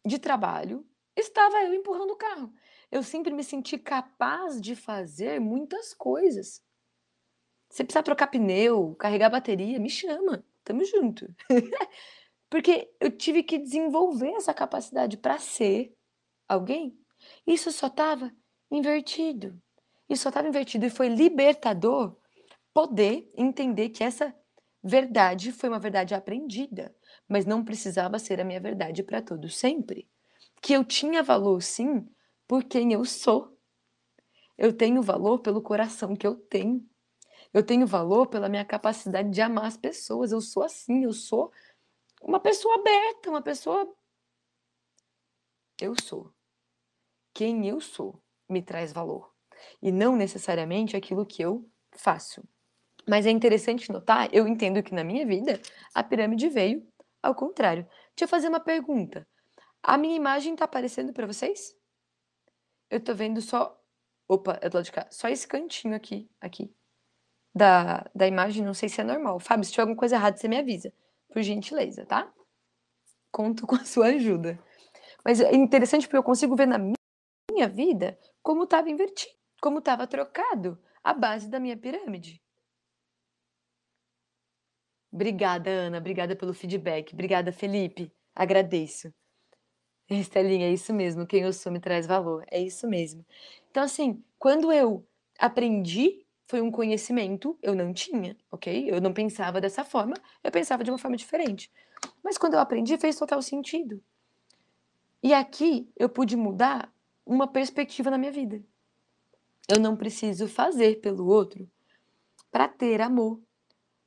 de trabalho, estava eu empurrando o carro. Eu sempre me senti capaz de fazer muitas coisas. Se precisar trocar pneu, carregar bateria, me chama, tamo junto. Porque eu tive que desenvolver essa capacidade para ser alguém. Isso só estava invertido. Isso só estava invertido e foi libertador poder entender que essa verdade foi uma verdade aprendida mas não precisava ser a minha verdade para todo sempre. Que eu tinha valor, sim, por quem eu sou. Eu tenho valor pelo coração que eu tenho. Eu tenho valor pela minha capacidade de amar as pessoas. Eu sou assim, eu sou uma pessoa aberta, uma pessoa. Eu sou. Quem eu sou me traz valor. E não necessariamente aquilo que eu faço. Mas é interessante notar, eu entendo que na minha vida a pirâmide veio ao contrário. Deixa eu fazer uma pergunta. A minha imagem está aparecendo para vocês? Eu estou vendo só. Opa, é do lado de cá. Só esse cantinho aqui, aqui. Da, da imagem, não sei se é normal. Fábio, se tiver alguma coisa errada, você me avisa. Por gentileza, tá? Conto com a sua ajuda. Mas é interessante porque eu consigo ver na minha vida como estava invertido, como estava trocado a base da minha pirâmide. Obrigada, Ana. Obrigada pelo feedback. Obrigada, Felipe. Agradeço. Estelinha, é isso mesmo. Quem eu sou me traz valor. É isso mesmo. Então, assim, quando eu aprendi, foi um conhecimento, eu não tinha, ok? Eu não pensava dessa forma, eu pensava de uma forma diferente. Mas quando eu aprendi, fez total sentido. E aqui eu pude mudar uma perspectiva na minha vida. Eu não preciso fazer pelo outro para ter amor,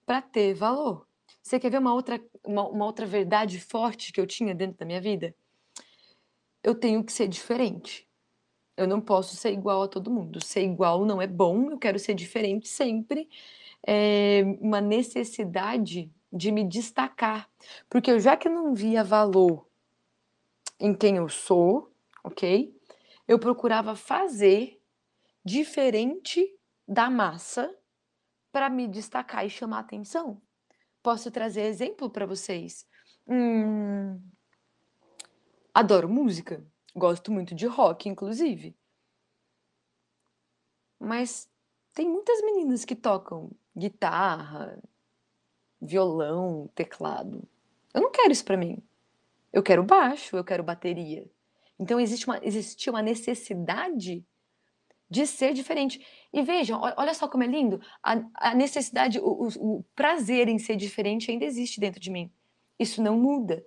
para ter valor. Você quer ver uma outra, uma, uma outra verdade forte que eu tinha dentro da minha vida? Eu tenho que ser diferente. Eu não posso ser igual a todo mundo. Ser igual não é bom, eu quero ser diferente sempre. É uma necessidade de me destacar. Porque eu já que não via valor em quem eu sou, ok? Eu procurava fazer diferente da massa para me destacar e chamar atenção. Posso trazer exemplo para vocês. Hum, adoro música, gosto muito de rock, inclusive. Mas tem muitas meninas que tocam guitarra, violão, teclado. Eu não quero isso para mim. Eu quero baixo, eu quero bateria. Então existe uma, existe uma necessidade de ser diferente. E vejam, olha só como é lindo, a, a necessidade, o, o, o prazer em ser diferente ainda existe dentro de mim. Isso não muda.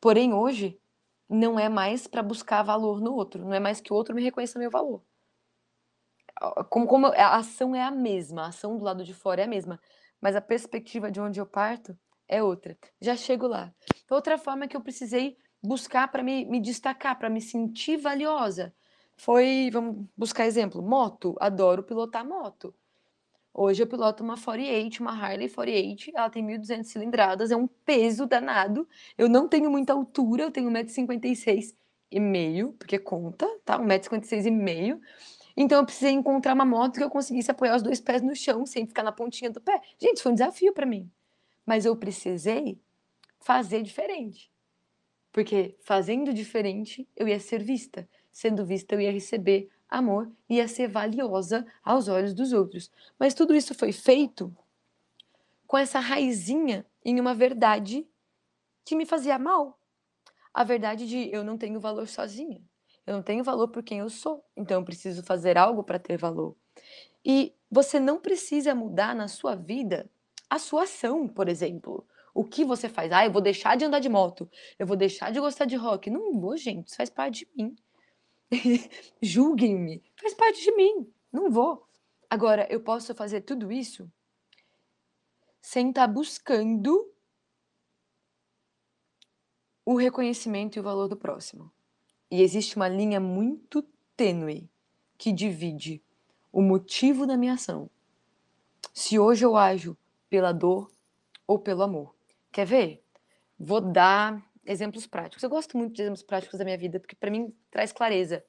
Porém, hoje, não é mais para buscar valor no outro, não é mais que o outro me reconheça meu valor. Como, como a ação é a mesma, a ação do lado de fora é a mesma, mas a perspectiva de onde eu parto é outra. Já chego lá. Outra forma que eu precisei buscar para me, me destacar, para me sentir valiosa, foi, vamos buscar exemplo, moto. Adoro pilotar moto. Hoje eu piloto uma 48, uma Harley 48, ela tem 1.200 cilindradas, é um peso danado. Eu não tenho muita altura, eu tenho 1,56m e meio, porque conta, tá? 1,56m e meio. Então eu precisei encontrar uma moto que eu conseguisse apoiar os dois pés no chão sem ficar na pontinha do pé. Gente, foi um desafio para mim. Mas eu precisei fazer diferente. Porque fazendo diferente, eu ia ser vista sendo vista, eu ia receber amor, ia ser valiosa aos olhos dos outros. Mas tudo isso foi feito com essa raizinha em uma verdade que me fazia mal. A verdade de eu não tenho valor sozinha. Eu não tenho valor por quem eu sou. Então eu preciso fazer algo para ter valor. E você não precisa mudar na sua vida a sua ação, por exemplo. O que você faz? Ah, eu vou deixar de andar de moto. Eu vou deixar de gostar de rock. Não vou, gente. Isso faz parte de mim. Julguem-me. Faz parte de mim. Não vou. Agora, eu posso fazer tudo isso sem estar tá buscando o reconhecimento e o valor do próximo. E existe uma linha muito tênue que divide o motivo da minha ação. Se hoje eu ajo pela dor ou pelo amor. Quer ver? Vou dar exemplos práticos. Eu gosto muito de exemplos práticos da minha vida, porque para mim traz clareza.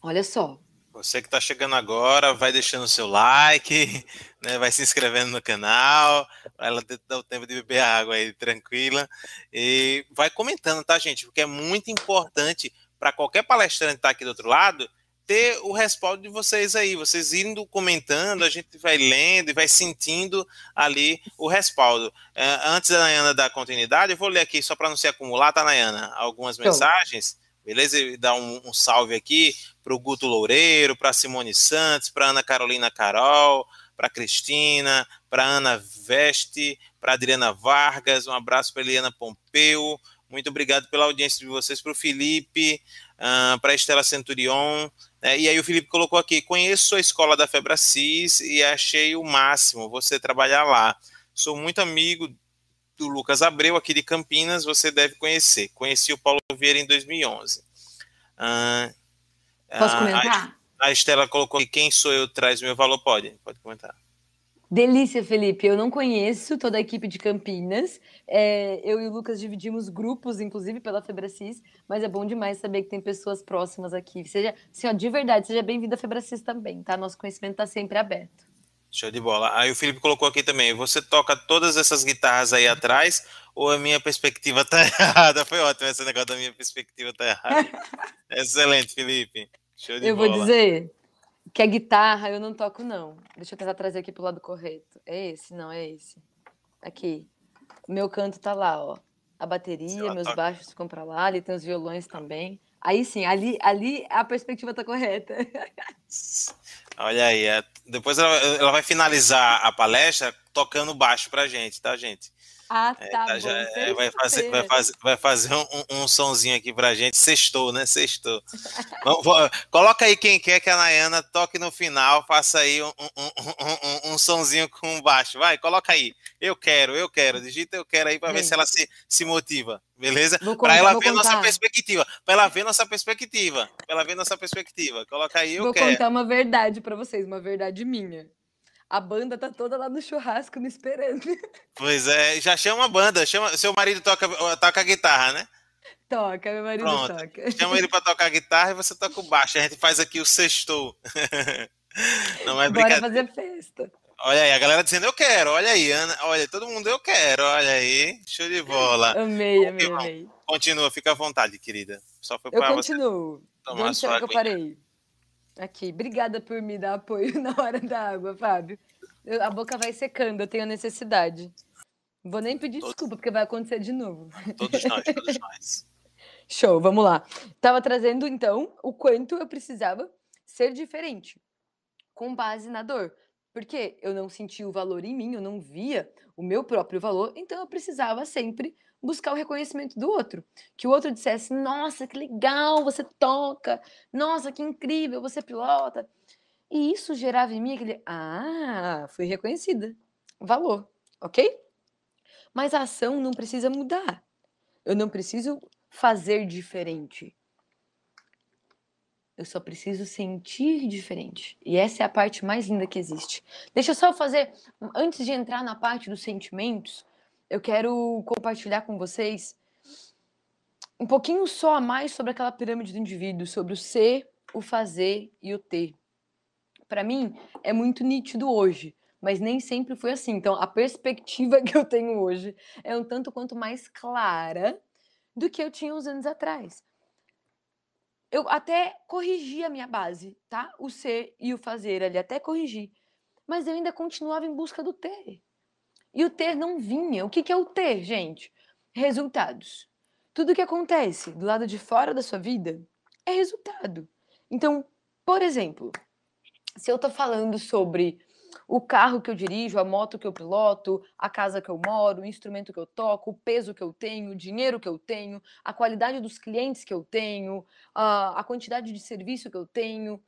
Olha só. Você que está chegando agora, vai deixando o seu like, né, vai se inscrevendo no canal, para ela ter o tempo de beber água aí tranquila. E vai comentando, tá, gente? Porque é muito importante para qualquer palestrante estar tá aqui do outro lado ter o respaldo de vocês aí, vocês indo comentando, a gente vai lendo e vai sentindo ali o respaldo. É, antes da Nayana dar continuidade, eu vou ler aqui só para não se acumular, tá, Nayana? Algumas mensagens, beleza? E dar um, um salve aqui para o Guto Loureiro, para Simone Santos, para Ana Carolina Carol, para Cristina, para Ana Veste, para Adriana Vargas, um abraço para Eliana Pompeu, muito obrigado pela audiência de vocês, para o Felipe, uh, para a Estela Centurion, né? e aí o Felipe colocou aqui, conheço a escola da Febracis e achei o máximo você trabalhar lá. Sou muito amigo do Lucas Abreu, aqui de Campinas, você deve conhecer. Conheci o Paulo Vieira em 2011. Uh, ah, Posso comentar? A, a Estela colocou aqui, quem sou eu traz meu valor, pode, pode comentar. Delícia, Felipe. Eu não conheço toda a equipe de Campinas. É, eu e o Lucas dividimos grupos, inclusive pela Febracis, mas é bom demais saber que tem pessoas próximas aqui. Seja, assim, ó, de verdade, seja bem-vindo à Febracis também, tá? Nosso conhecimento está sempre aberto. Show de bola. Aí o Felipe colocou aqui também. Você toca todas essas guitarras aí atrás ou a minha perspectiva tá errada? Foi ótimo esse negócio da minha perspectiva tá errada. Excelente, Felipe. Show de eu bola. Eu vou dizer, que a guitarra eu não toco, não. Deixa eu tentar trazer aqui pro lado correto. É esse? Não, é esse. Aqui. Meu canto tá lá, ó. A bateria, meus toca. baixos ficam pra lá, ali tem os violões também. Aí sim, ali, ali a perspectiva tá correta. Olha aí, é, depois ela, ela vai finalizar a palestra tocando baixo pra gente, tá, gente? Ah, é, tá, é, bom. Já, é, vai, fazer, vai, fazer, vai fazer um, um sonzinho aqui pra gente. Sextou, né? Sextou. Vamos, coloca aí quem quer que a Nayana toque no final. Faça aí um, um, um, um, sonzinho com baixo. Vai, coloca aí. Eu quero, eu quero. Digita eu quero aí pra ver se ela se, se motiva. Beleza? Para ela ver contar. nossa perspectiva. Para ela ver nossa perspectiva. Para ela ver nossa perspectiva. Coloca aí, eu vou quero. Vou contar uma verdade para vocês, uma verdade minha. A banda tá toda lá no churrasco me esperando. Pois é, já chama a banda. Chama, seu marido toca, toca guitarra, né? Toca, meu marido Pronto. toca. Chama ele para tocar guitarra e você toca o baixo. A gente faz aqui o sextou. Não é Bora fazer festa. Olha aí, a galera dizendo eu quero, olha aí, Ana, olha, todo mundo eu quero, olha aí, show de bola. Amei, amei, amei. Continua, fica à vontade, querida. Só foi eu continuo. Você Onde será que eu parei? Aqui, obrigada por me dar apoio na hora da água, Fábio. Eu, a boca vai secando, eu tenho necessidade. Vou nem pedir Todo... desculpa, porque vai acontecer de novo. Todos nós, todos nós. Show, vamos lá. Tava trazendo, então, o quanto eu precisava ser diferente, com base na dor. Porque eu não sentia o valor em mim, eu não via o meu próprio valor, então eu precisava sempre buscar o reconhecimento do outro. Que o outro dissesse: Nossa, que legal, você toca, nossa, que incrível, você pilota. E isso gerava em mim aquele: Ah, fui reconhecida. Valor, ok? Mas a ação não precisa mudar. Eu não preciso fazer diferente. Eu só preciso sentir diferente. E essa é a parte mais linda que existe. Deixa eu só fazer, antes de entrar na parte dos sentimentos, eu quero compartilhar com vocês um pouquinho só a mais sobre aquela pirâmide do indivíduo, sobre o ser, o fazer e o ter. Para mim, é muito nítido hoje, mas nem sempre foi assim. Então, a perspectiva que eu tenho hoje é um tanto quanto mais clara do que eu tinha uns anos atrás. Eu até corrigi a minha base, tá? O ser e o fazer ali, até corrigi. Mas eu ainda continuava em busca do ter. E o ter não vinha. O que, que é o ter, gente? Resultados. Tudo que acontece do lado de fora da sua vida é resultado. Então, por exemplo, se eu estou falando sobre o carro que eu dirijo, a moto que eu piloto, a casa que eu moro, o instrumento que eu toco, o peso que eu tenho, o dinheiro que eu tenho, a qualidade dos clientes que eu tenho, a, a quantidade de serviço que eu tenho,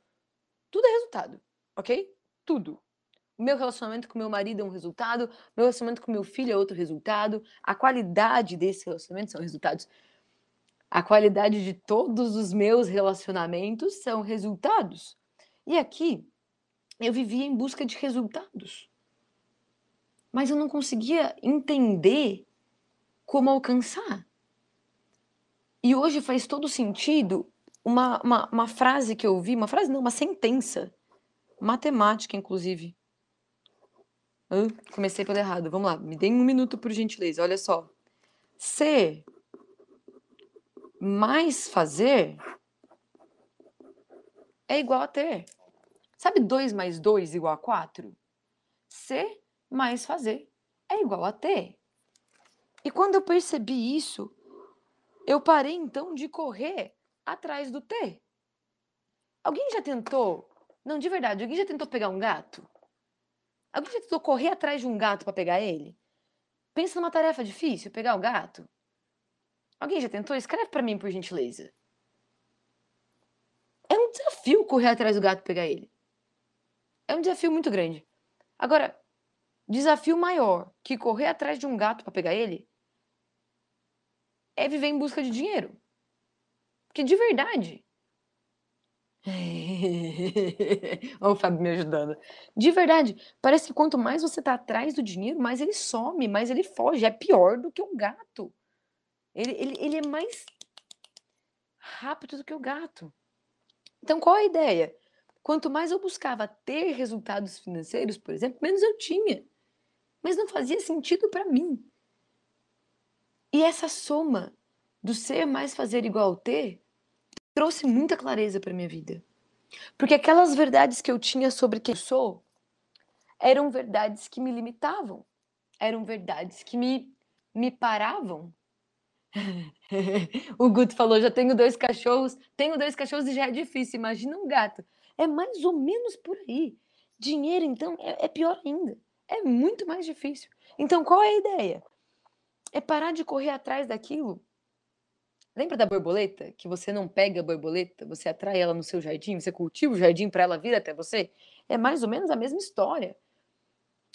tudo é resultado, ok? Tudo. Meu relacionamento com meu marido é um resultado, meu relacionamento com meu filho é outro resultado, a qualidade desse relacionamento são resultados. A qualidade de todos os meus relacionamentos são resultados. E aqui eu vivia em busca de resultados. Mas eu não conseguia entender como alcançar. E hoje faz todo sentido uma, uma, uma frase que eu ouvi, uma frase não, uma sentença, matemática, inclusive, comecei pelo errado. Vamos lá, me deem um minuto por gentileza. Olha só. Ser mais fazer é igual a ter. Sabe 2 mais 2 igual a 4? Ser mais fazer é igual a ter. E quando eu percebi isso, eu parei então de correr atrás do ter. Alguém já tentou? Não, de verdade, alguém já tentou pegar um gato? Alguém já tentou correr atrás de um gato para pegar ele? Pensa numa tarefa difícil, pegar o gato. Alguém já tentou? Escreve para mim, por gentileza. É um desafio correr atrás do gato e pegar ele. É um desafio muito grande. Agora, desafio maior que correr atrás de um gato para pegar ele é viver em busca de dinheiro. Porque de verdade, Olha o Fábio me ajudando. De verdade, parece que quanto mais você tá atrás do dinheiro, mais ele some, mais ele foge. É pior do que um gato. Ele, ele, ele é mais rápido do que o gato. Então, qual a ideia? Quanto mais eu buscava ter resultados financeiros, por exemplo, menos eu tinha. Mas não fazia sentido para mim. E essa soma do ser mais fazer igual ao ter trouxe muita clareza para minha vida. Porque aquelas verdades que eu tinha sobre quem eu sou eram verdades que me limitavam. eram verdades que me, me paravam. o Guto falou: já tenho dois cachorros, tenho dois cachorros e já é difícil. Imagina um gato. É mais ou menos por aí. Dinheiro, então, é, é pior ainda. É muito mais difícil. Então, qual é a ideia? É parar de correr atrás daquilo. Lembra da borboleta? Que você não pega a borboleta, você atrai ela no seu jardim, você cultiva o jardim para ela vir até você? É mais ou menos a mesma história.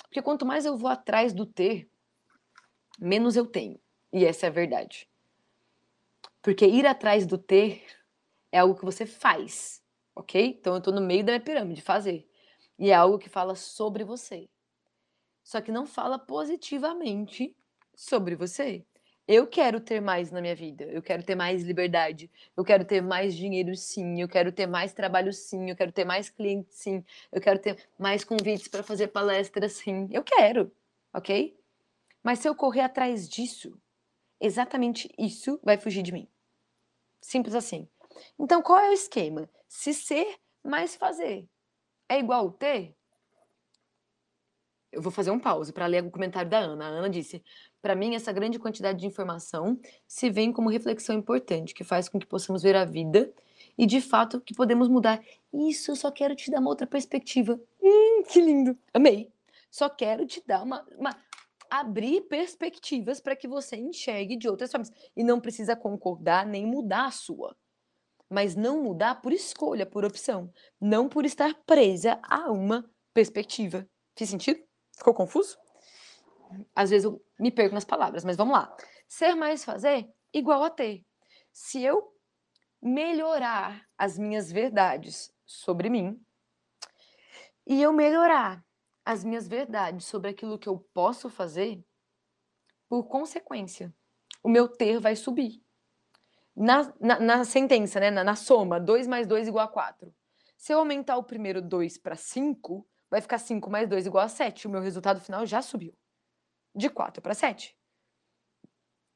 Porque quanto mais eu vou atrás do ter, menos eu tenho. E essa é a verdade. Porque ir atrás do ter é algo que você faz, ok? Então eu estou no meio da minha pirâmide, fazer. E é algo que fala sobre você. Só que não fala positivamente sobre você. Eu quero ter mais na minha vida, eu quero ter mais liberdade, eu quero ter mais dinheiro sim, eu quero ter mais trabalho sim, eu quero ter mais clientes sim, eu quero ter mais convites para fazer palestras sim. Eu quero, ok? Mas se eu correr atrás disso, exatamente isso vai fugir de mim. Simples assim. Então, qual é o esquema? Se ser mais fazer é igual ter, eu vou fazer um pause para ler o comentário da Ana. A Ana disse: Para mim, essa grande quantidade de informação se vê como reflexão importante, que faz com que possamos ver a vida e, de fato, que podemos mudar. Isso, só quero te dar uma outra perspectiva. Hum, que lindo! Amei! Só quero te dar uma. uma abrir perspectivas para que você enxergue de outras formas. E não precisa concordar nem mudar a sua. Mas não mudar por escolha, por opção. Não por estar presa a uma perspectiva. Fiz sentido? Ficou confuso? Às vezes eu me perco nas palavras, mas vamos lá. Ser mais fazer igual a ter. Se eu melhorar as minhas verdades sobre mim e eu melhorar as minhas verdades sobre aquilo que eu posso fazer, por consequência, o meu ter vai subir. Na, na, na sentença, né, na, na soma, 2 mais 2 igual a 4. Se eu aumentar o primeiro 2 para 5, vai ficar 5 mais 2 igual a 7. O meu resultado final já subiu. De 4 para 7.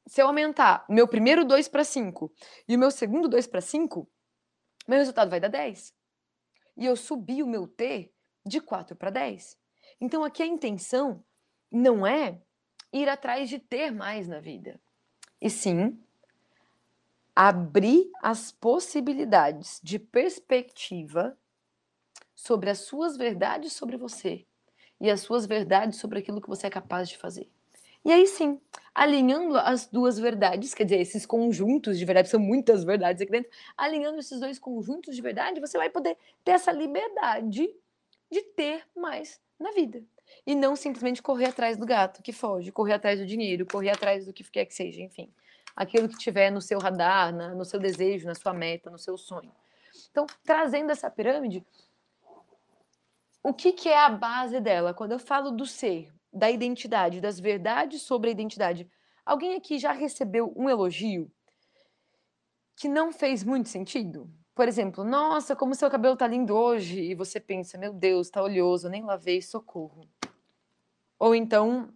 Se eu aumentar meu primeiro 2 para 5 e o meu segundo 2 para 5, meu resultado vai dar 10. E eu subi o meu T de 4 para 10. Então aqui a intenção não é ir atrás de ter mais na vida, e sim abrir as possibilidades de perspectiva sobre as suas verdades sobre você e as suas verdades sobre aquilo que você é capaz de fazer. E aí sim, alinhando as duas verdades, quer dizer, esses conjuntos de verdade, são muitas verdades aqui dentro, alinhando esses dois conjuntos de verdade, você vai poder ter essa liberdade de ter mais na vida. E não simplesmente correr atrás do gato que foge, correr atrás do dinheiro, correr atrás do que quer que seja, enfim. Aquilo que tiver no seu radar, na, no seu desejo, na sua meta, no seu sonho. Então, trazendo essa pirâmide, o que, que é a base dela? Quando eu falo do ser, da identidade, das verdades sobre a identidade, alguém aqui já recebeu um elogio que não fez muito sentido? Por exemplo, nossa, como seu cabelo tá lindo hoje, e você pensa, meu Deus, tá oleoso, nem lavei, socorro. Ou então,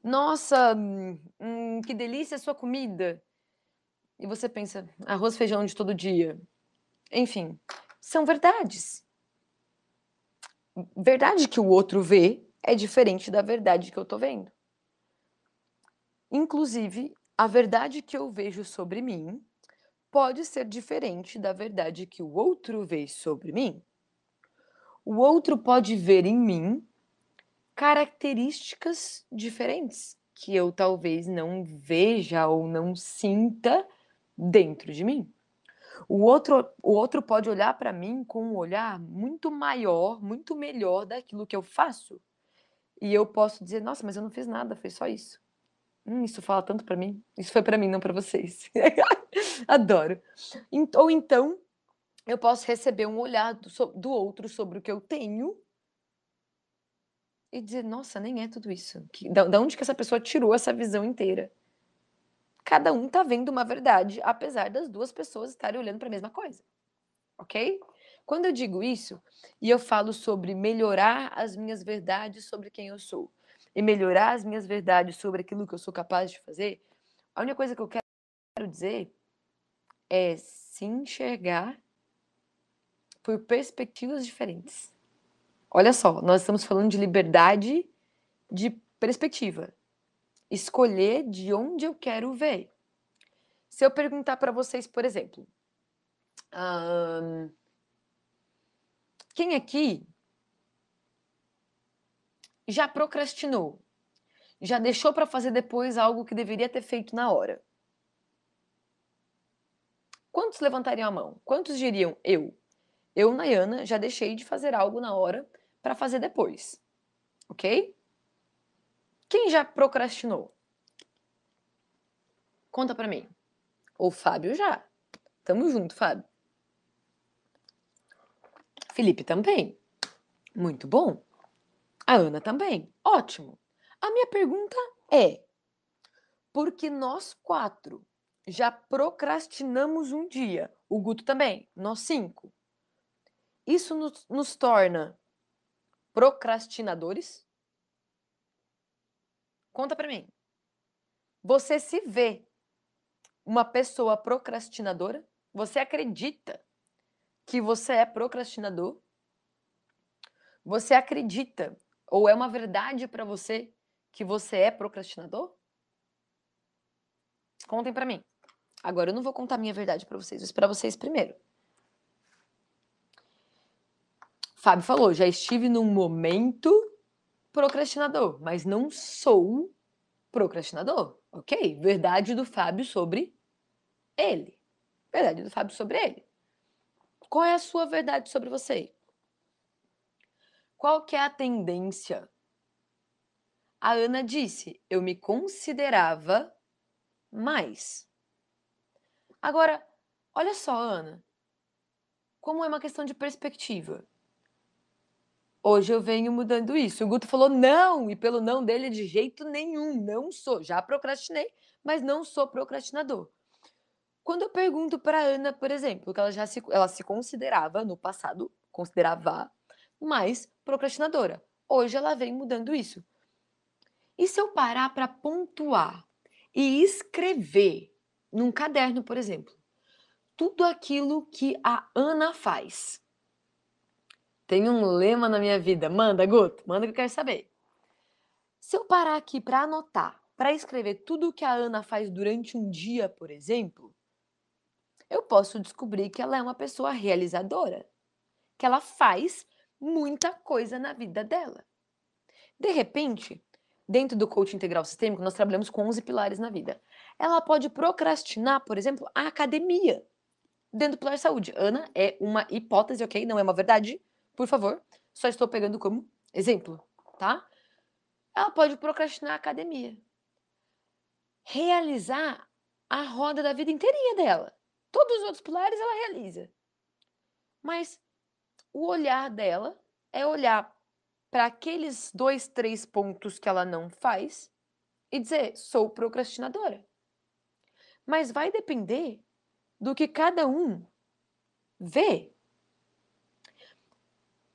nossa, hum, que delícia a sua comida. E você pensa, arroz, feijão de todo dia. Enfim, são verdades verdade que o outro vê é diferente da verdade que eu tô vendo. Inclusive, a verdade que eu vejo sobre mim pode ser diferente da verdade que o outro vê sobre mim. O outro pode ver em mim características diferentes que eu talvez não veja ou não sinta dentro de mim. O outro, o outro pode olhar para mim com um olhar muito maior, muito melhor daquilo que eu faço. E eu posso dizer, nossa, mas eu não fiz nada, foi só isso. Hum, isso fala tanto para mim. Isso foi para mim, não para vocês. Adoro. Ou então, eu posso receber um olhar do, do outro sobre o que eu tenho e dizer, nossa, nem é tudo isso. Que, da, da onde que essa pessoa tirou essa visão inteira? Cada um tá vendo uma verdade, apesar das duas pessoas estarem olhando para a mesma coisa. Ok? Quando eu digo isso e eu falo sobre melhorar as minhas verdades sobre quem eu sou e melhorar as minhas verdades sobre aquilo que eu sou capaz de fazer, a única coisa que eu quero dizer é se enxergar por perspectivas diferentes. Olha só, nós estamos falando de liberdade de perspectiva. Escolher de onde eu quero ver. Se eu perguntar para vocês, por exemplo, quem aqui já procrastinou? Já deixou para fazer depois algo que deveria ter feito na hora? Quantos levantariam a mão? Quantos diriam eu? Eu, Nayana, já deixei de fazer algo na hora para fazer depois. Ok? Quem já procrastinou? Conta para mim. O Fábio já. Tamo junto, Fábio. Felipe também. Muito bom. A Ana também. Ótimo. A minha pergunta é: porque nós quatro já procrastinamos um dia, o Guto também, nós cinco, isso nos, nos torna procrastinadores? Conta para mim. Você se vê uma pessoa procrastinadora? Você acredita que você é procrastinador? Você acredita ou é uma verdade para você que você é procrastinador? Contem para mim. Agora eu não vou contar minha verdade para vocês, mas para vocês primeiro. Fábio falou, já estive num momento procrastinador, mas não sou procrastinador, ok? Verdade do Fábio sobre ele. Verdade do Fábio sobre ele. Qual é a sua verdade sobre você? Qual que é a tendência? A Ana disse: eu me considerava mais. Agora, olha só, Ana, como é uma questão de perspectiva. Hoje eu venho mudando isso. O Guto falou não, e pelo não dele de jeito nenhum, não sou. Já procrastinei, mas não sou procrastinador. Quando eu pergunto para Ana, por exemplo, que ela já se, ela se considerava no passado, considerava mais procrastinadora. Hoje ela vem mudando isso. E se eu parar para pontuar e escrever num caderno, por exemplo, tudo aquilo que a Ana faz? Tem um lema na minha vida. Manda, Guto, manda que eu quero saber. Se eu parar aqui para anotar, para escrever tudo o que a Ana faz durante um dia, por exemplo, eu posso descobrir que ela é uma pessoa realizadora, que ela faz muita coisa na vida dela. De repente, dentro do coaching integral sistêmico, nós trabalhamos com 11 pilares na vida. Ela pode procrastinar, por exemplo, a academia dentro do pilar saúde. Ana é uma hipótese, ok? Não é uma verdade. Por favor, só estou pegando como exemplo, tá? Ela pode procrastinar a academia. Realizar a roda da vida inteirinha dela. Todos os outros pilares ela realiza. Mas o olhar dela é olhar para aqueles dois, três pontos que ela não faz e dizer: sou procrastinadora. Mas vai depender do que cada um vê.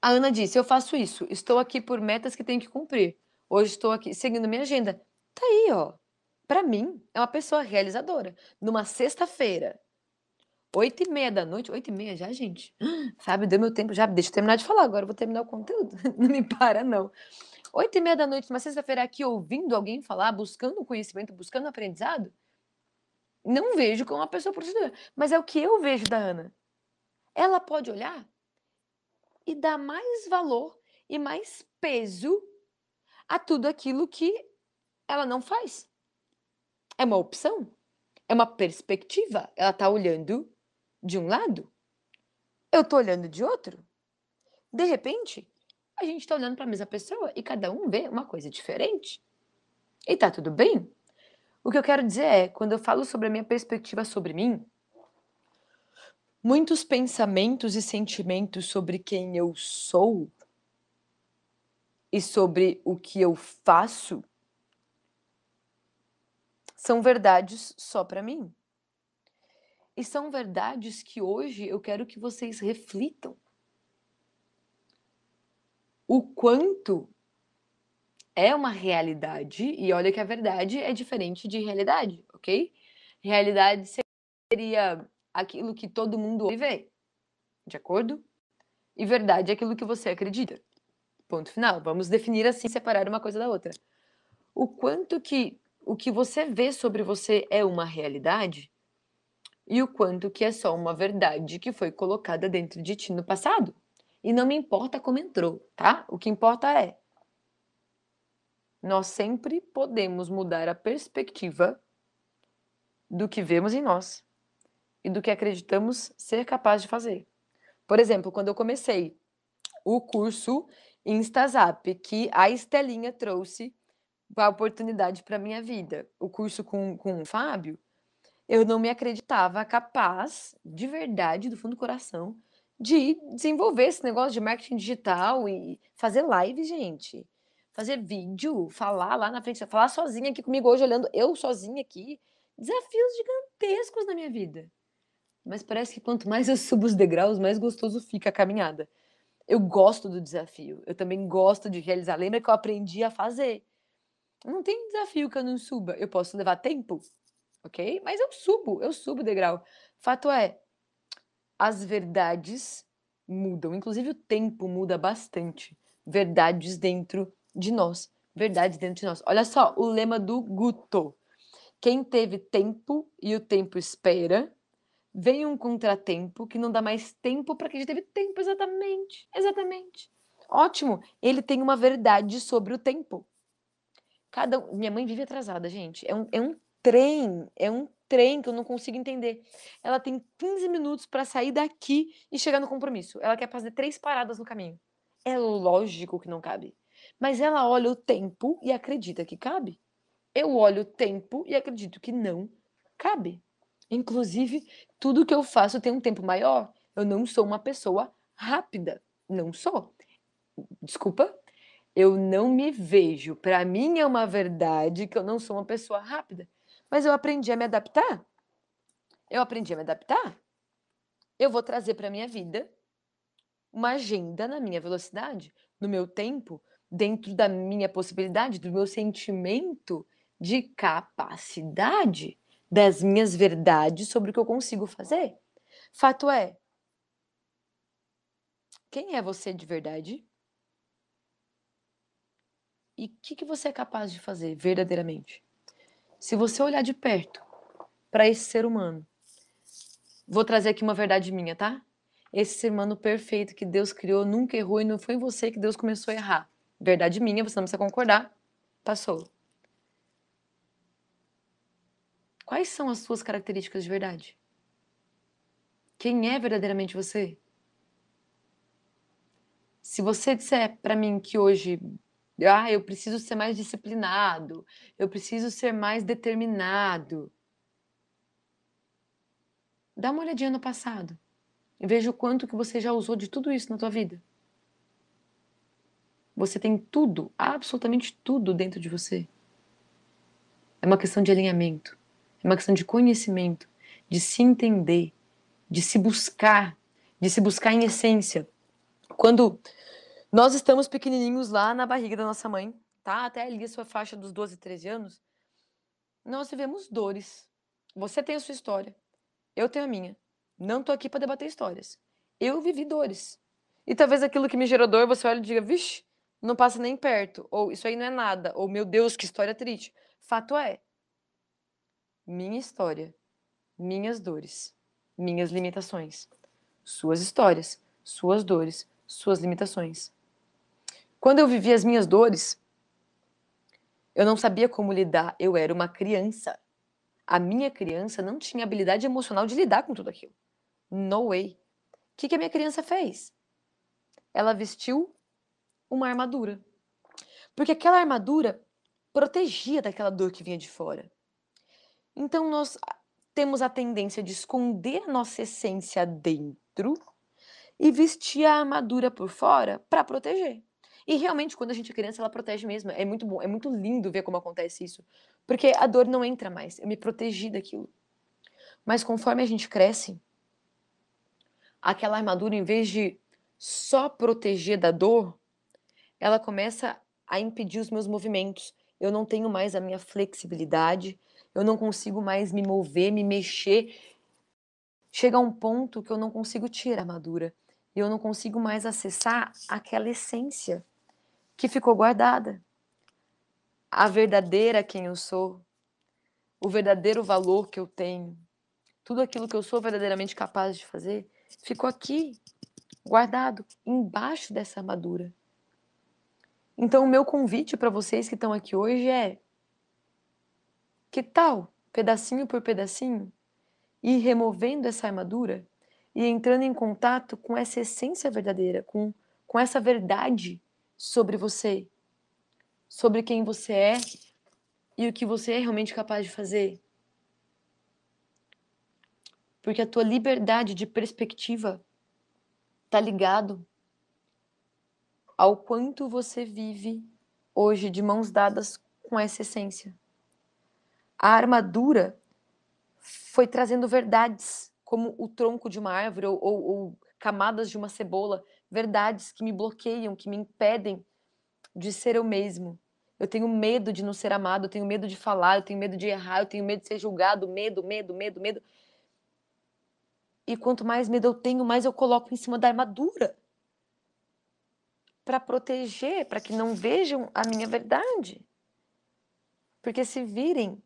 A Ana disse: Eu faço isso, estou aqui por metas que tenho que cumprir. Hoje estou aqui seguindo minha agenda. Tá aí, ó. Para mim, é uma pessoa realizadora. Numa sexta-feira, Oito e meia da noite, oito e meia já, gente. Sabe, deu meu tempo já. Deixa eu terminar de falar agora, eu vou terminar o conteúdo. Não me para, não. Oito e meia da noite, uma sexta-feira aqui, ouvindo alguém falar, buscando conhecimento, buscando aprendizado, não vejo como uma pessoa. Mas é o que eu vejo da Ana. Ela pode olhar e dar mais valor e mais peso a tudo aquilo que ela não faz. É uma opção, é uma perspectiva. Ela está olhando de um lado, eu tô olhando de outro. De repente, a gente está olhando para a mesma pessoa e cada um vê uma coisa diferente. E tá tudo bem? O que eu quero dizer é, quando eu falo sobre a minha perspectiva sobre mim, muitos pensamentos e sentimentos sobre quem eu sou e sobre o que eu faço são verdades só para mim. E são verdades que hoje eu quero que vocês reflitam. O quanto é uma realidade, e olha que a verdade é diferente de realidade, ok? Realidade seria aquilo que todo mundo vê, de acordo? E verdade é aquilo que você acredita. Ponto final. Vamos definir assim, separar uma coisa da outra. o quanto que o que você vê sobre você é uma realidade e o quanto que é só uma verdade que foi colocada dentro de ti no passado. E não me importa como entrou, tá? O que importa é nós sempre podemos mudar a perspectiva do que vemos em nós e do que acreditamos ser capaz de fazer. Por exemplo, quando eu comecei o curso InstaZap, que a Estelinha trouxe a oportunidade para minha vida, o curso com, com o Fábio, eu não me acreditava capaz, de verdade, do fundo do coração, de desenvolver esse negócio de marketing digital e fazer live, gente fazer vídeo, falar lá na frente, falar sozinha aqui comigo hoje, olhando eu sozinha aqui. Desafios gigantescos na minha vida. Mas parece que quanto mais eu subo os degraus, mais gostoso fica a caminhada. Eu gosto do desafio. Eu também gosto de realizar. Lembra que eu aprendi a fazer. Não tem desafio que eu não suba. Eu posso levar tempo, ok? Mas eu subo, eu subo o degrau. Fato é, as verdades mudam. Inclusive o tempo muda bastante. Verdades dentro de nós, verdades dentro de nós. Olha só o lema do Guto. Quem teve tempo e o tempo espera, vem um contratempo que não dá mais tempo para quem já teve tempo exatamente. Exatamente. Ótimo. Ele tem uma verdade sobre o tempo. Cada minha mãe vive atrasada, gente. É um, é um trem, é um trem que eu não consigo entender. Ela tem 15 minutos para sair daqui e chegar no compromisso. Ela quer fazer três paradas no caminho. É lógico que não cabe. Mas ela olha o tempo e acredita que cabe. Eu olho o tempo e acredito que não cabe. Inclusive, tudo que eu faço tem um tempo maior. Eu não sou uma pessoa rápida. Não sou. Desculpa. Eu não me vejo. Para mim é uma verdade que eu não sou uma pessoa rápida. Mas eu aprendi a me adaptar. Eu aprendi a me adaptar. Eu vou trazer para minha vida uma agenda na minha velocidade, no meu tempo, dentro da minha possibilidade, do meu sentimento de capacidade, das minhas verdades sobre o que eu consigo fazer. Fato é, quem é você de verdade? E o que, que você é capaz de fazer verdadeiramente? Se você olhar de perto para esse ser humano, vou trazer aqui uma verdade minha, tá? Esse ser humano perfeito que Deus criou nunca errou e não foi em você que Deus começou a errar verdade minha, você não precisa concordar, passou. Quais são as suas características de verdade? Quem é verdadeiramente você? Se você disser para mim que hoje, ah, eu preciso ser mais disciplinado, eu preciso ser mais determinado, dá uma olhadinha no passado e veja o quanto que você já usou de tudo isso na tua vida. Você tem tudo, absolutamente tudo dentro de você. É uma questão de alinhamento, é uma questão de conhecimento, de se entender, de se buscar, de se buscar em essência. Quando nós estamos pequenininhos lá na barriga da nossa mãe, tá? Até ali a sua faixa dos 12, 13 anos, nós vivemos dores. Você tem a sua história, eu tenho a minha. Não tô aqui para debater histórias. Eu vivi dores. E talvez aquilo que me gerou dor, você olha e diga, vixe, não passa nem perto, ou isso aí não é nada, ou meu Deus, que história triste. Fato é, minha história, minhas dores, minhas limitações, suas histórias, suas dores, suas limitações. Quando eu vivi as minhas dores, eu não sabia como lidar, eu era uma criança. A minha criança não tinha habilidade emocional de lidar com tudo aquilo. No way. O que, que a minha criança fez? Ela vestiu uma armadura. Porque aquela armadura protegia daquela dor que vinha de fora. Então nós temos a tendência de esconder a nossa essência dentro e vestir a armadura por fora para proteger. E realmente, quando a gente é criança, ela protege mesmo. É muito bom, é muito lindo ver como acontece isso. Porque a dor não entra mais. Eu me protegi daquilo. Mas conforme a gente cresce, aquela armadura, em vez de só proteger da dor, ela começa a impedir os meus movimentos. Eu não tenho mais a minha flexibilidade, eu não consigo mais me mover, me mexer. Chega um ponto que eu não consigo tirar a armadura e eu não consigo mais acessar aquela essência que ficou guardada. a verdadeira quem eu sou, o verdadeiro valor que eu tenho, tudo aquilo que eu sou verdadeiramente capaz de fazer, ficou aqui, guardado, embaixo dessa armadura. Então, o meu convite para vocês que estão aqui hoje é: que tal, pedacinho por pedacinho, ir removendo essa armadura e entrando em contato com essa essência verdadeira, com, com essa verdade sobre você, sobre quem você é e o que você é realmente capaz de fazer. Porque a tua liberdade de perspectiva está ligado ao quanto você vive hoje de mãos dadas com essa essência. A armadura foi trazendo verdades, como o tronco de uma árvore ou, ou, ou camadas de uma cebola, verdades que me bloqueiam, que me impedem de ser eu mesmo. Eu tenho medo de não ser amado, eu tenho medo de falar, eu tenho medo de errar, eu tenho medo de ser julgado, medo, medo, medo, medo. E quanto mais medo eu tenho, mais eu coloco em cima da armadura para proteger, para que não vejam a minha verdade. Porque se virem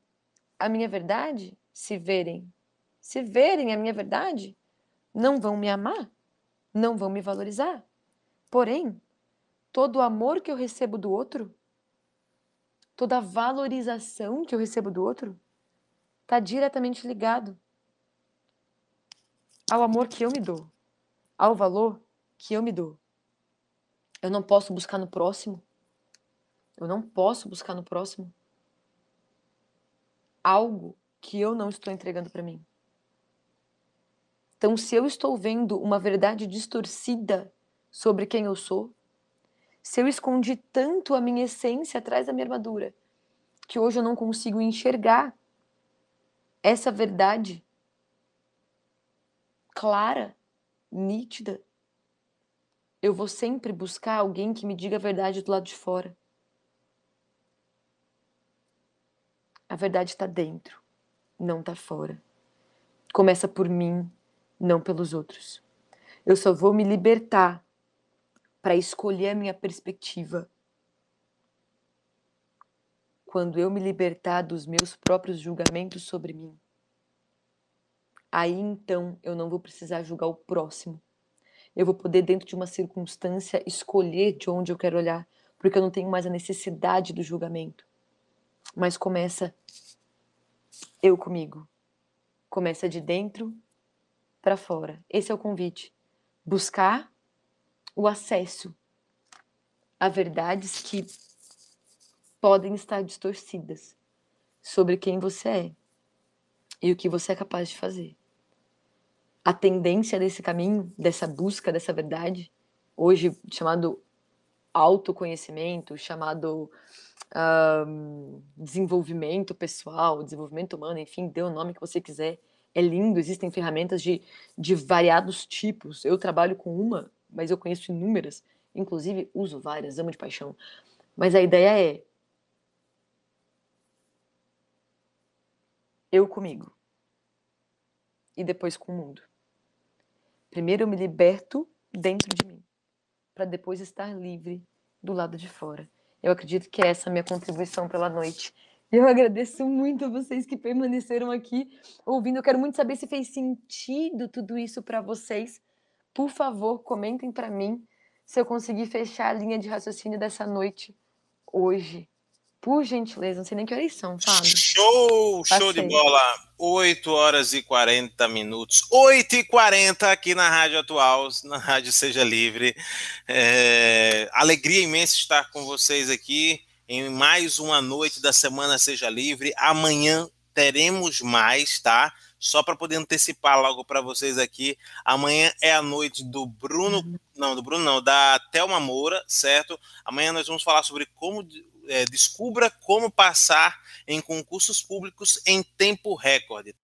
a minha verdade, se verem, se verem a minha verdade, não vão me amar, não vão me valorizar. Porém, todo o amor que eu recebo do outro, toda a valorização que eu recebo do outro, está diretamente ligado ao amor que eu me dou, ao valor que eu me dou. Eu não posso buscar no próximo. Eu não posso buscar no próximo algo que eu não estou entregando para mim. Então, se eu estou vendo uma verdade distorcida sobre quem eu sou, se eu escondi tanto a minha essência atrás da minha armadura, que hoje eu não consigo enxergar essa verdade clara, nítida, eu vou sempre buscar alguém que me diga a verdade do lado de fora. A verdade está dentro, não está fora. Começa por mim, não pelos outros. Eu só vou me libertar para escolher a minha perspectiva quando eu me libertar dos meus próprios julgamentos sobre mim. Aí então eu não vou precisar julgar o próximo. Eu vou poder, dentro de uma circunstância, escolher de onde eu quero olhar, porque eu não tenho mais a necessidade do julgamento. Mas começa eu comigo. Começa de dentro para fora. Esse é o convite. Buscar o acesso a verdades que podem estar distorcidas sobre quem você é e o que você é capaz de fazer. A tendência desse caminho, dessa busca dessa verdade, hoje chamado autoconhecimento, chamado um, desenvolvimento pessoal, desenvolvimento humano, enfim, dê o nome que você quiser. É lindo, existem ferramentas de, de variados tipos. Eu trabalho com uma mas eu conheço inúmeras, inclusive uso várias, amo de paixão. Mas a ideia é eu comigo e depois com o mundo. Primeiro eu me liberto dentro de mim, para depois estar livre do lado de fora. Eu acredito que essa é a minha contribuição pela noite. Eu agradeço muito a vocês que permaneceram aqui ouvindo. Eu quero muito saber se fez sentido tudo isso para vocês. Por favor, comentem para mim se eu conseguir fechar a linha de raciocínio dessa noite hoje. Por gentileza, não sei nem que horas são, Fábio. Show, Passei. show de bola. 8 horas e 40 minutos. 8 e 40 aqui na Rádio Atual, na Rádio Seja Livre. É, alegria imensa estar com vocês aqui em mais uma noite da Semana Seja Livre. Amanhã teremos mais, tá? só para poder antecipar logo para vocês aqui, amanhã é a noite do Bruno, uhum. não, do Bruno não, da Thelma Moura, certo? Amanhã nós vamos falar sobre como é, descubra como passar em concursos públicos em tempo recorde.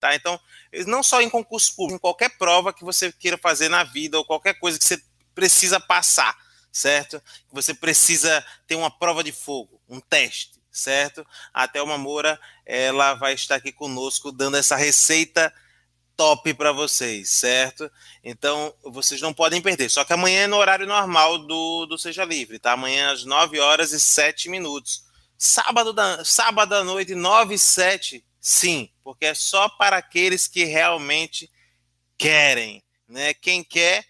Tá? Então, não só em concurso público, em qualquer prova que você queira fazer na vida ou qualquer coisa que você precisa passar, certo? Você precisa ter uma prova de fogo, um teste certo? A Thelma Moura, ela vai estar aqui conosco dando essa receita top para vocês, certo? Então, vocês não podem perder. Só que amanhã é no horário normal do, do Seja Livre, tá? Amanhã às 9 horas e 7 minutos, Sábado, da, sábado à noite, 9 e 7, sim, porque é só para aqueles que realmente querem. Né? Quem quer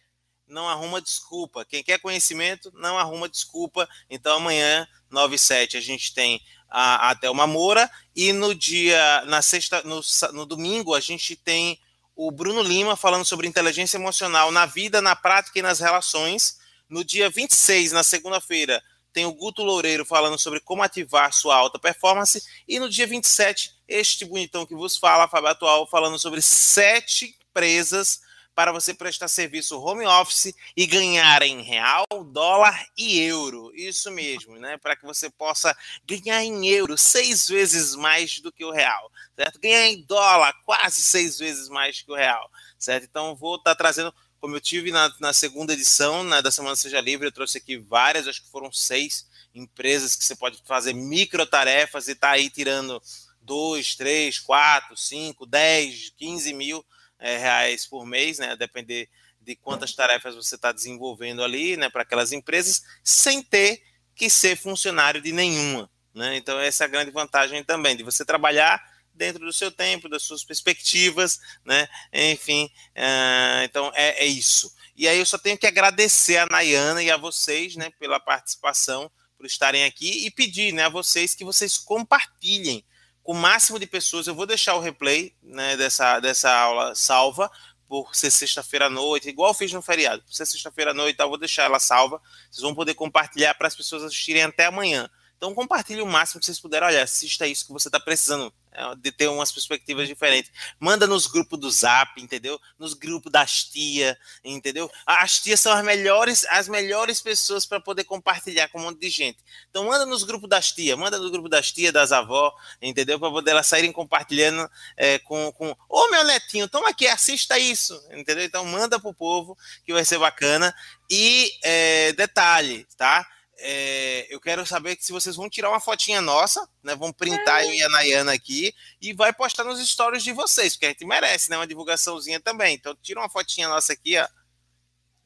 não arruma desculpa. Quem quer conhecimento não arruma desculpa. Então amanhã, 9 e 7, a gente tem a, até uma Moura e no dia, na sexta, no, no domingo, a gente tem o Bruno Lima falando sobre inteligência emocional na vida, na prática e nas relações. No dia 26, na segunda-feira, tem o Guto Loureiro falando sobre como ativar sua alta performance. E no dia 27, este bonitão que vos fala, Fábio Atual, falando sobre sete empresas para você prestar serviço home office e ganhar em real, dólar e euro. Isso mesmo, né? Para que você possa ganhar em euro seis vezes mais do que o real, certo? Ganhar em dólar quase seis vezes mais que o real, certo? Então, vou estar tá trazendo, como eu tive na, na segunda edição né, da Semana Seja Livre, eu trouxe aqui várias, acho que foram seis empresas que você pode fazer micro tarefas e tá aí tirando dois, três, quatro, cinco, dez, quinze mil é, reais por mês, né? A depender de quantas tarefas você está desenvolvendo ali, né? Para aquelas empresas, sem ter que ser funcionário de nenhuma, né? Então essa é a grande vantagem também de você trabalhar dentro do seu tempo, das suas perspectivas, né? Enfim, uh, então é, é, isso. E aí eu só tenho que agradecer a Nayana e a vocês, né, pela participação, por estarem aqui e pedir, né, a vocês que vocês compartilhem com o máximo de pessoas. Eu vou deixar o replay né, dessa, dessa aula salva por ser sexta-feira à noite, igual eu fiz no feriado. Por ser sexta-feira à noite, eu vou deixar ela salva. Vocês vão poder compartilhar para as pessoas assistirem até amanhã. Então compartilhe o máximo que vocês puderem. Olha, assista isso que você está precisando é, de ter umas perspectivas diferentes. Manda nos grupos do Zap, entendeu? Nos grupos das tia, entendeu? As tias são as melhores, as melhores pessoas para poder compartilhar com um monte de gente. Então manda nos grupos das tia, manda no grupo das tia, das avó, entendeu? Para poder elas saírem compartilhando é, com, com, ô meu netinho, toma aqui, assista isso, entendeu? Então manda pro povo que vai ser bacana. E é, detalhe, tá? É, eu quero saber se vocês vão tirar uma fotinha nossa, né? Vão printar eu e a Nayana aqui e vai postar nos stories de vocês, porque a gente merece, né? Uma divulgaçãozinha também. Então, tira uma fotinha nossa aqui, ó.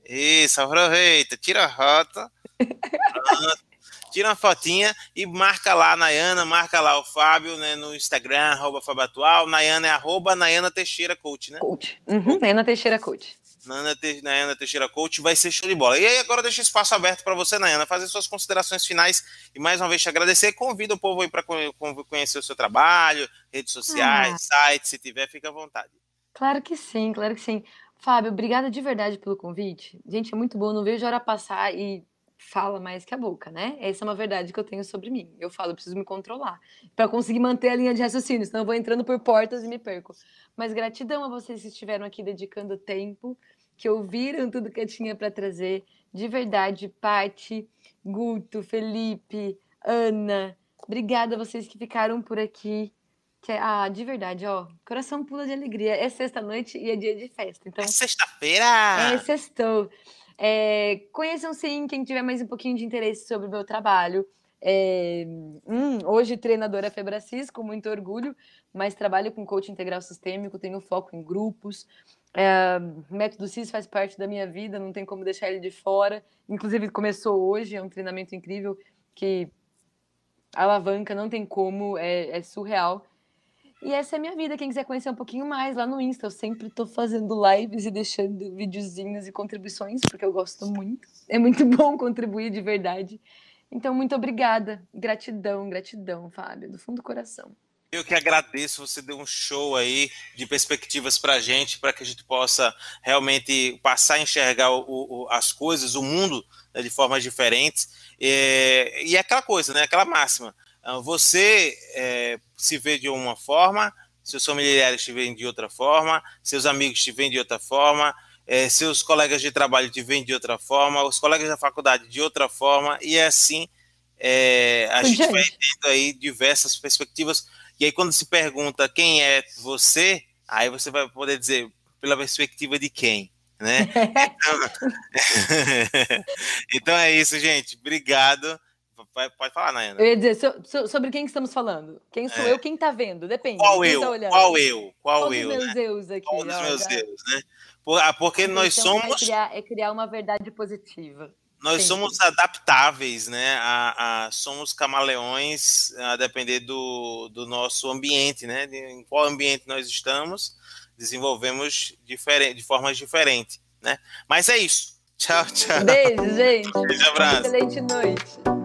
Isso, aproveita, tira a rota. tira uma fotinha e marca lá a Nayana, marca lá o Fábio, né? No Instagram, arroba Fábio Atual. Nayana é arroba Nayana Teixeira Coach, né? Coach. Uhum, Nayana Teixeira Coach. Nayana, Te, Nayana Teixeira Coach, vai ser show de bola. E aí agora deixa espaço aberto para você, Nayana, fazer suas considerações finais e mais uma vez te agradecer. Convida o povo aí para conhecer o seu trabalho, redes sociais, ah. sites, se tiver, fica à vontade. Claro que sim, claro que sim. Fábio, obrigada de verdade pelo convite. Gente, é muito bom, não vejo a hora passar e fala mais que a boca, né? Essa é uma verdade que eu tenho sobre mim. Eu falo, eu preciso me controlar para conseguir manter a linha de raciocínio, senão eu vou entrando por portas e me perco. Mas gratidão a vocês que estiveram aqui dedicando tempo que ouviram tudo que eu tinha para trazer. De verdade, Pati, Guto, Felipe, Ana, obrigada a vocês que ficaram por aqui. Que é, ah, de verdade, ó, coração pula de alegria. É sexta-noite e é dia de festa. Então, é sexta-feira! É sextou. É, conheçam sim quem tiver mais um pouquinho de interesse sobre o meu trabalho. É, hum, hoje treinadora Febracis, com muito orgulho, mas trabalho com coaching integral sistêmico, tenho foco em grupos, é, método CIS faz parte da minha vida, não tem como deixar ele de fora. Inclusive, começou hoje, é um treinamento incrível que alavanca, não tem como, é, é, surreal. E essa é a minha vida. Quem quiser conhecer um pouquinho mais, lá no Insta, eu sempre estou fazendo lives e deixando videozinhos e contribuições, porque eu gosto muito. É muito bom contribuir de verdade. Então, muito obrigada. Gratidão, gratidão, Fábio, do fundo do coração. Eu que agradeço, você deu um show aí de perspectivas para a gente, para que a gente possa realmente passar a enxergar o, o, as coisas, o mundo né, de formas diferentes. É, e é aquela coisa, né, aquela máxima. Ah, você é, se vê de uma forma, seus familiares te veem de outra forma, seus amigos te veem de outra forma, é, seus colegas de trabalho te veem de outra forma, os colegas da faculdade de outra forma, e é assim é, a gente vai tendo aí diversas perspectivas e aí, quando se pergunta quem é você, aí você vai poder dizer pela perspectiva de quem, né? Então, então é isso, gente. Obrigado. Vai, pode falar, Nayana. Eu ia dizer, so, so, sobre quem estamos falando? Quem sou é. eu, quem tá vendo? Depende. Qual eu? Tá qual eu? Qual Todos eu? Os meus né? aqui. Todos os meus eus, né? Por, ah, porque então, nós então, é somos. É criar, é criar, uma verdade positiva. Nós somos adaptáveis, né? A, a, somos camaleões a depender do, do nosso ambiente, né? De, em qual ambiente nós estamos, desenvolvemos diferente, de formas diferentes, né? Mas é isso. Tchau, tchau. Beijo, gente. Beijo, abraço. Excelente noite.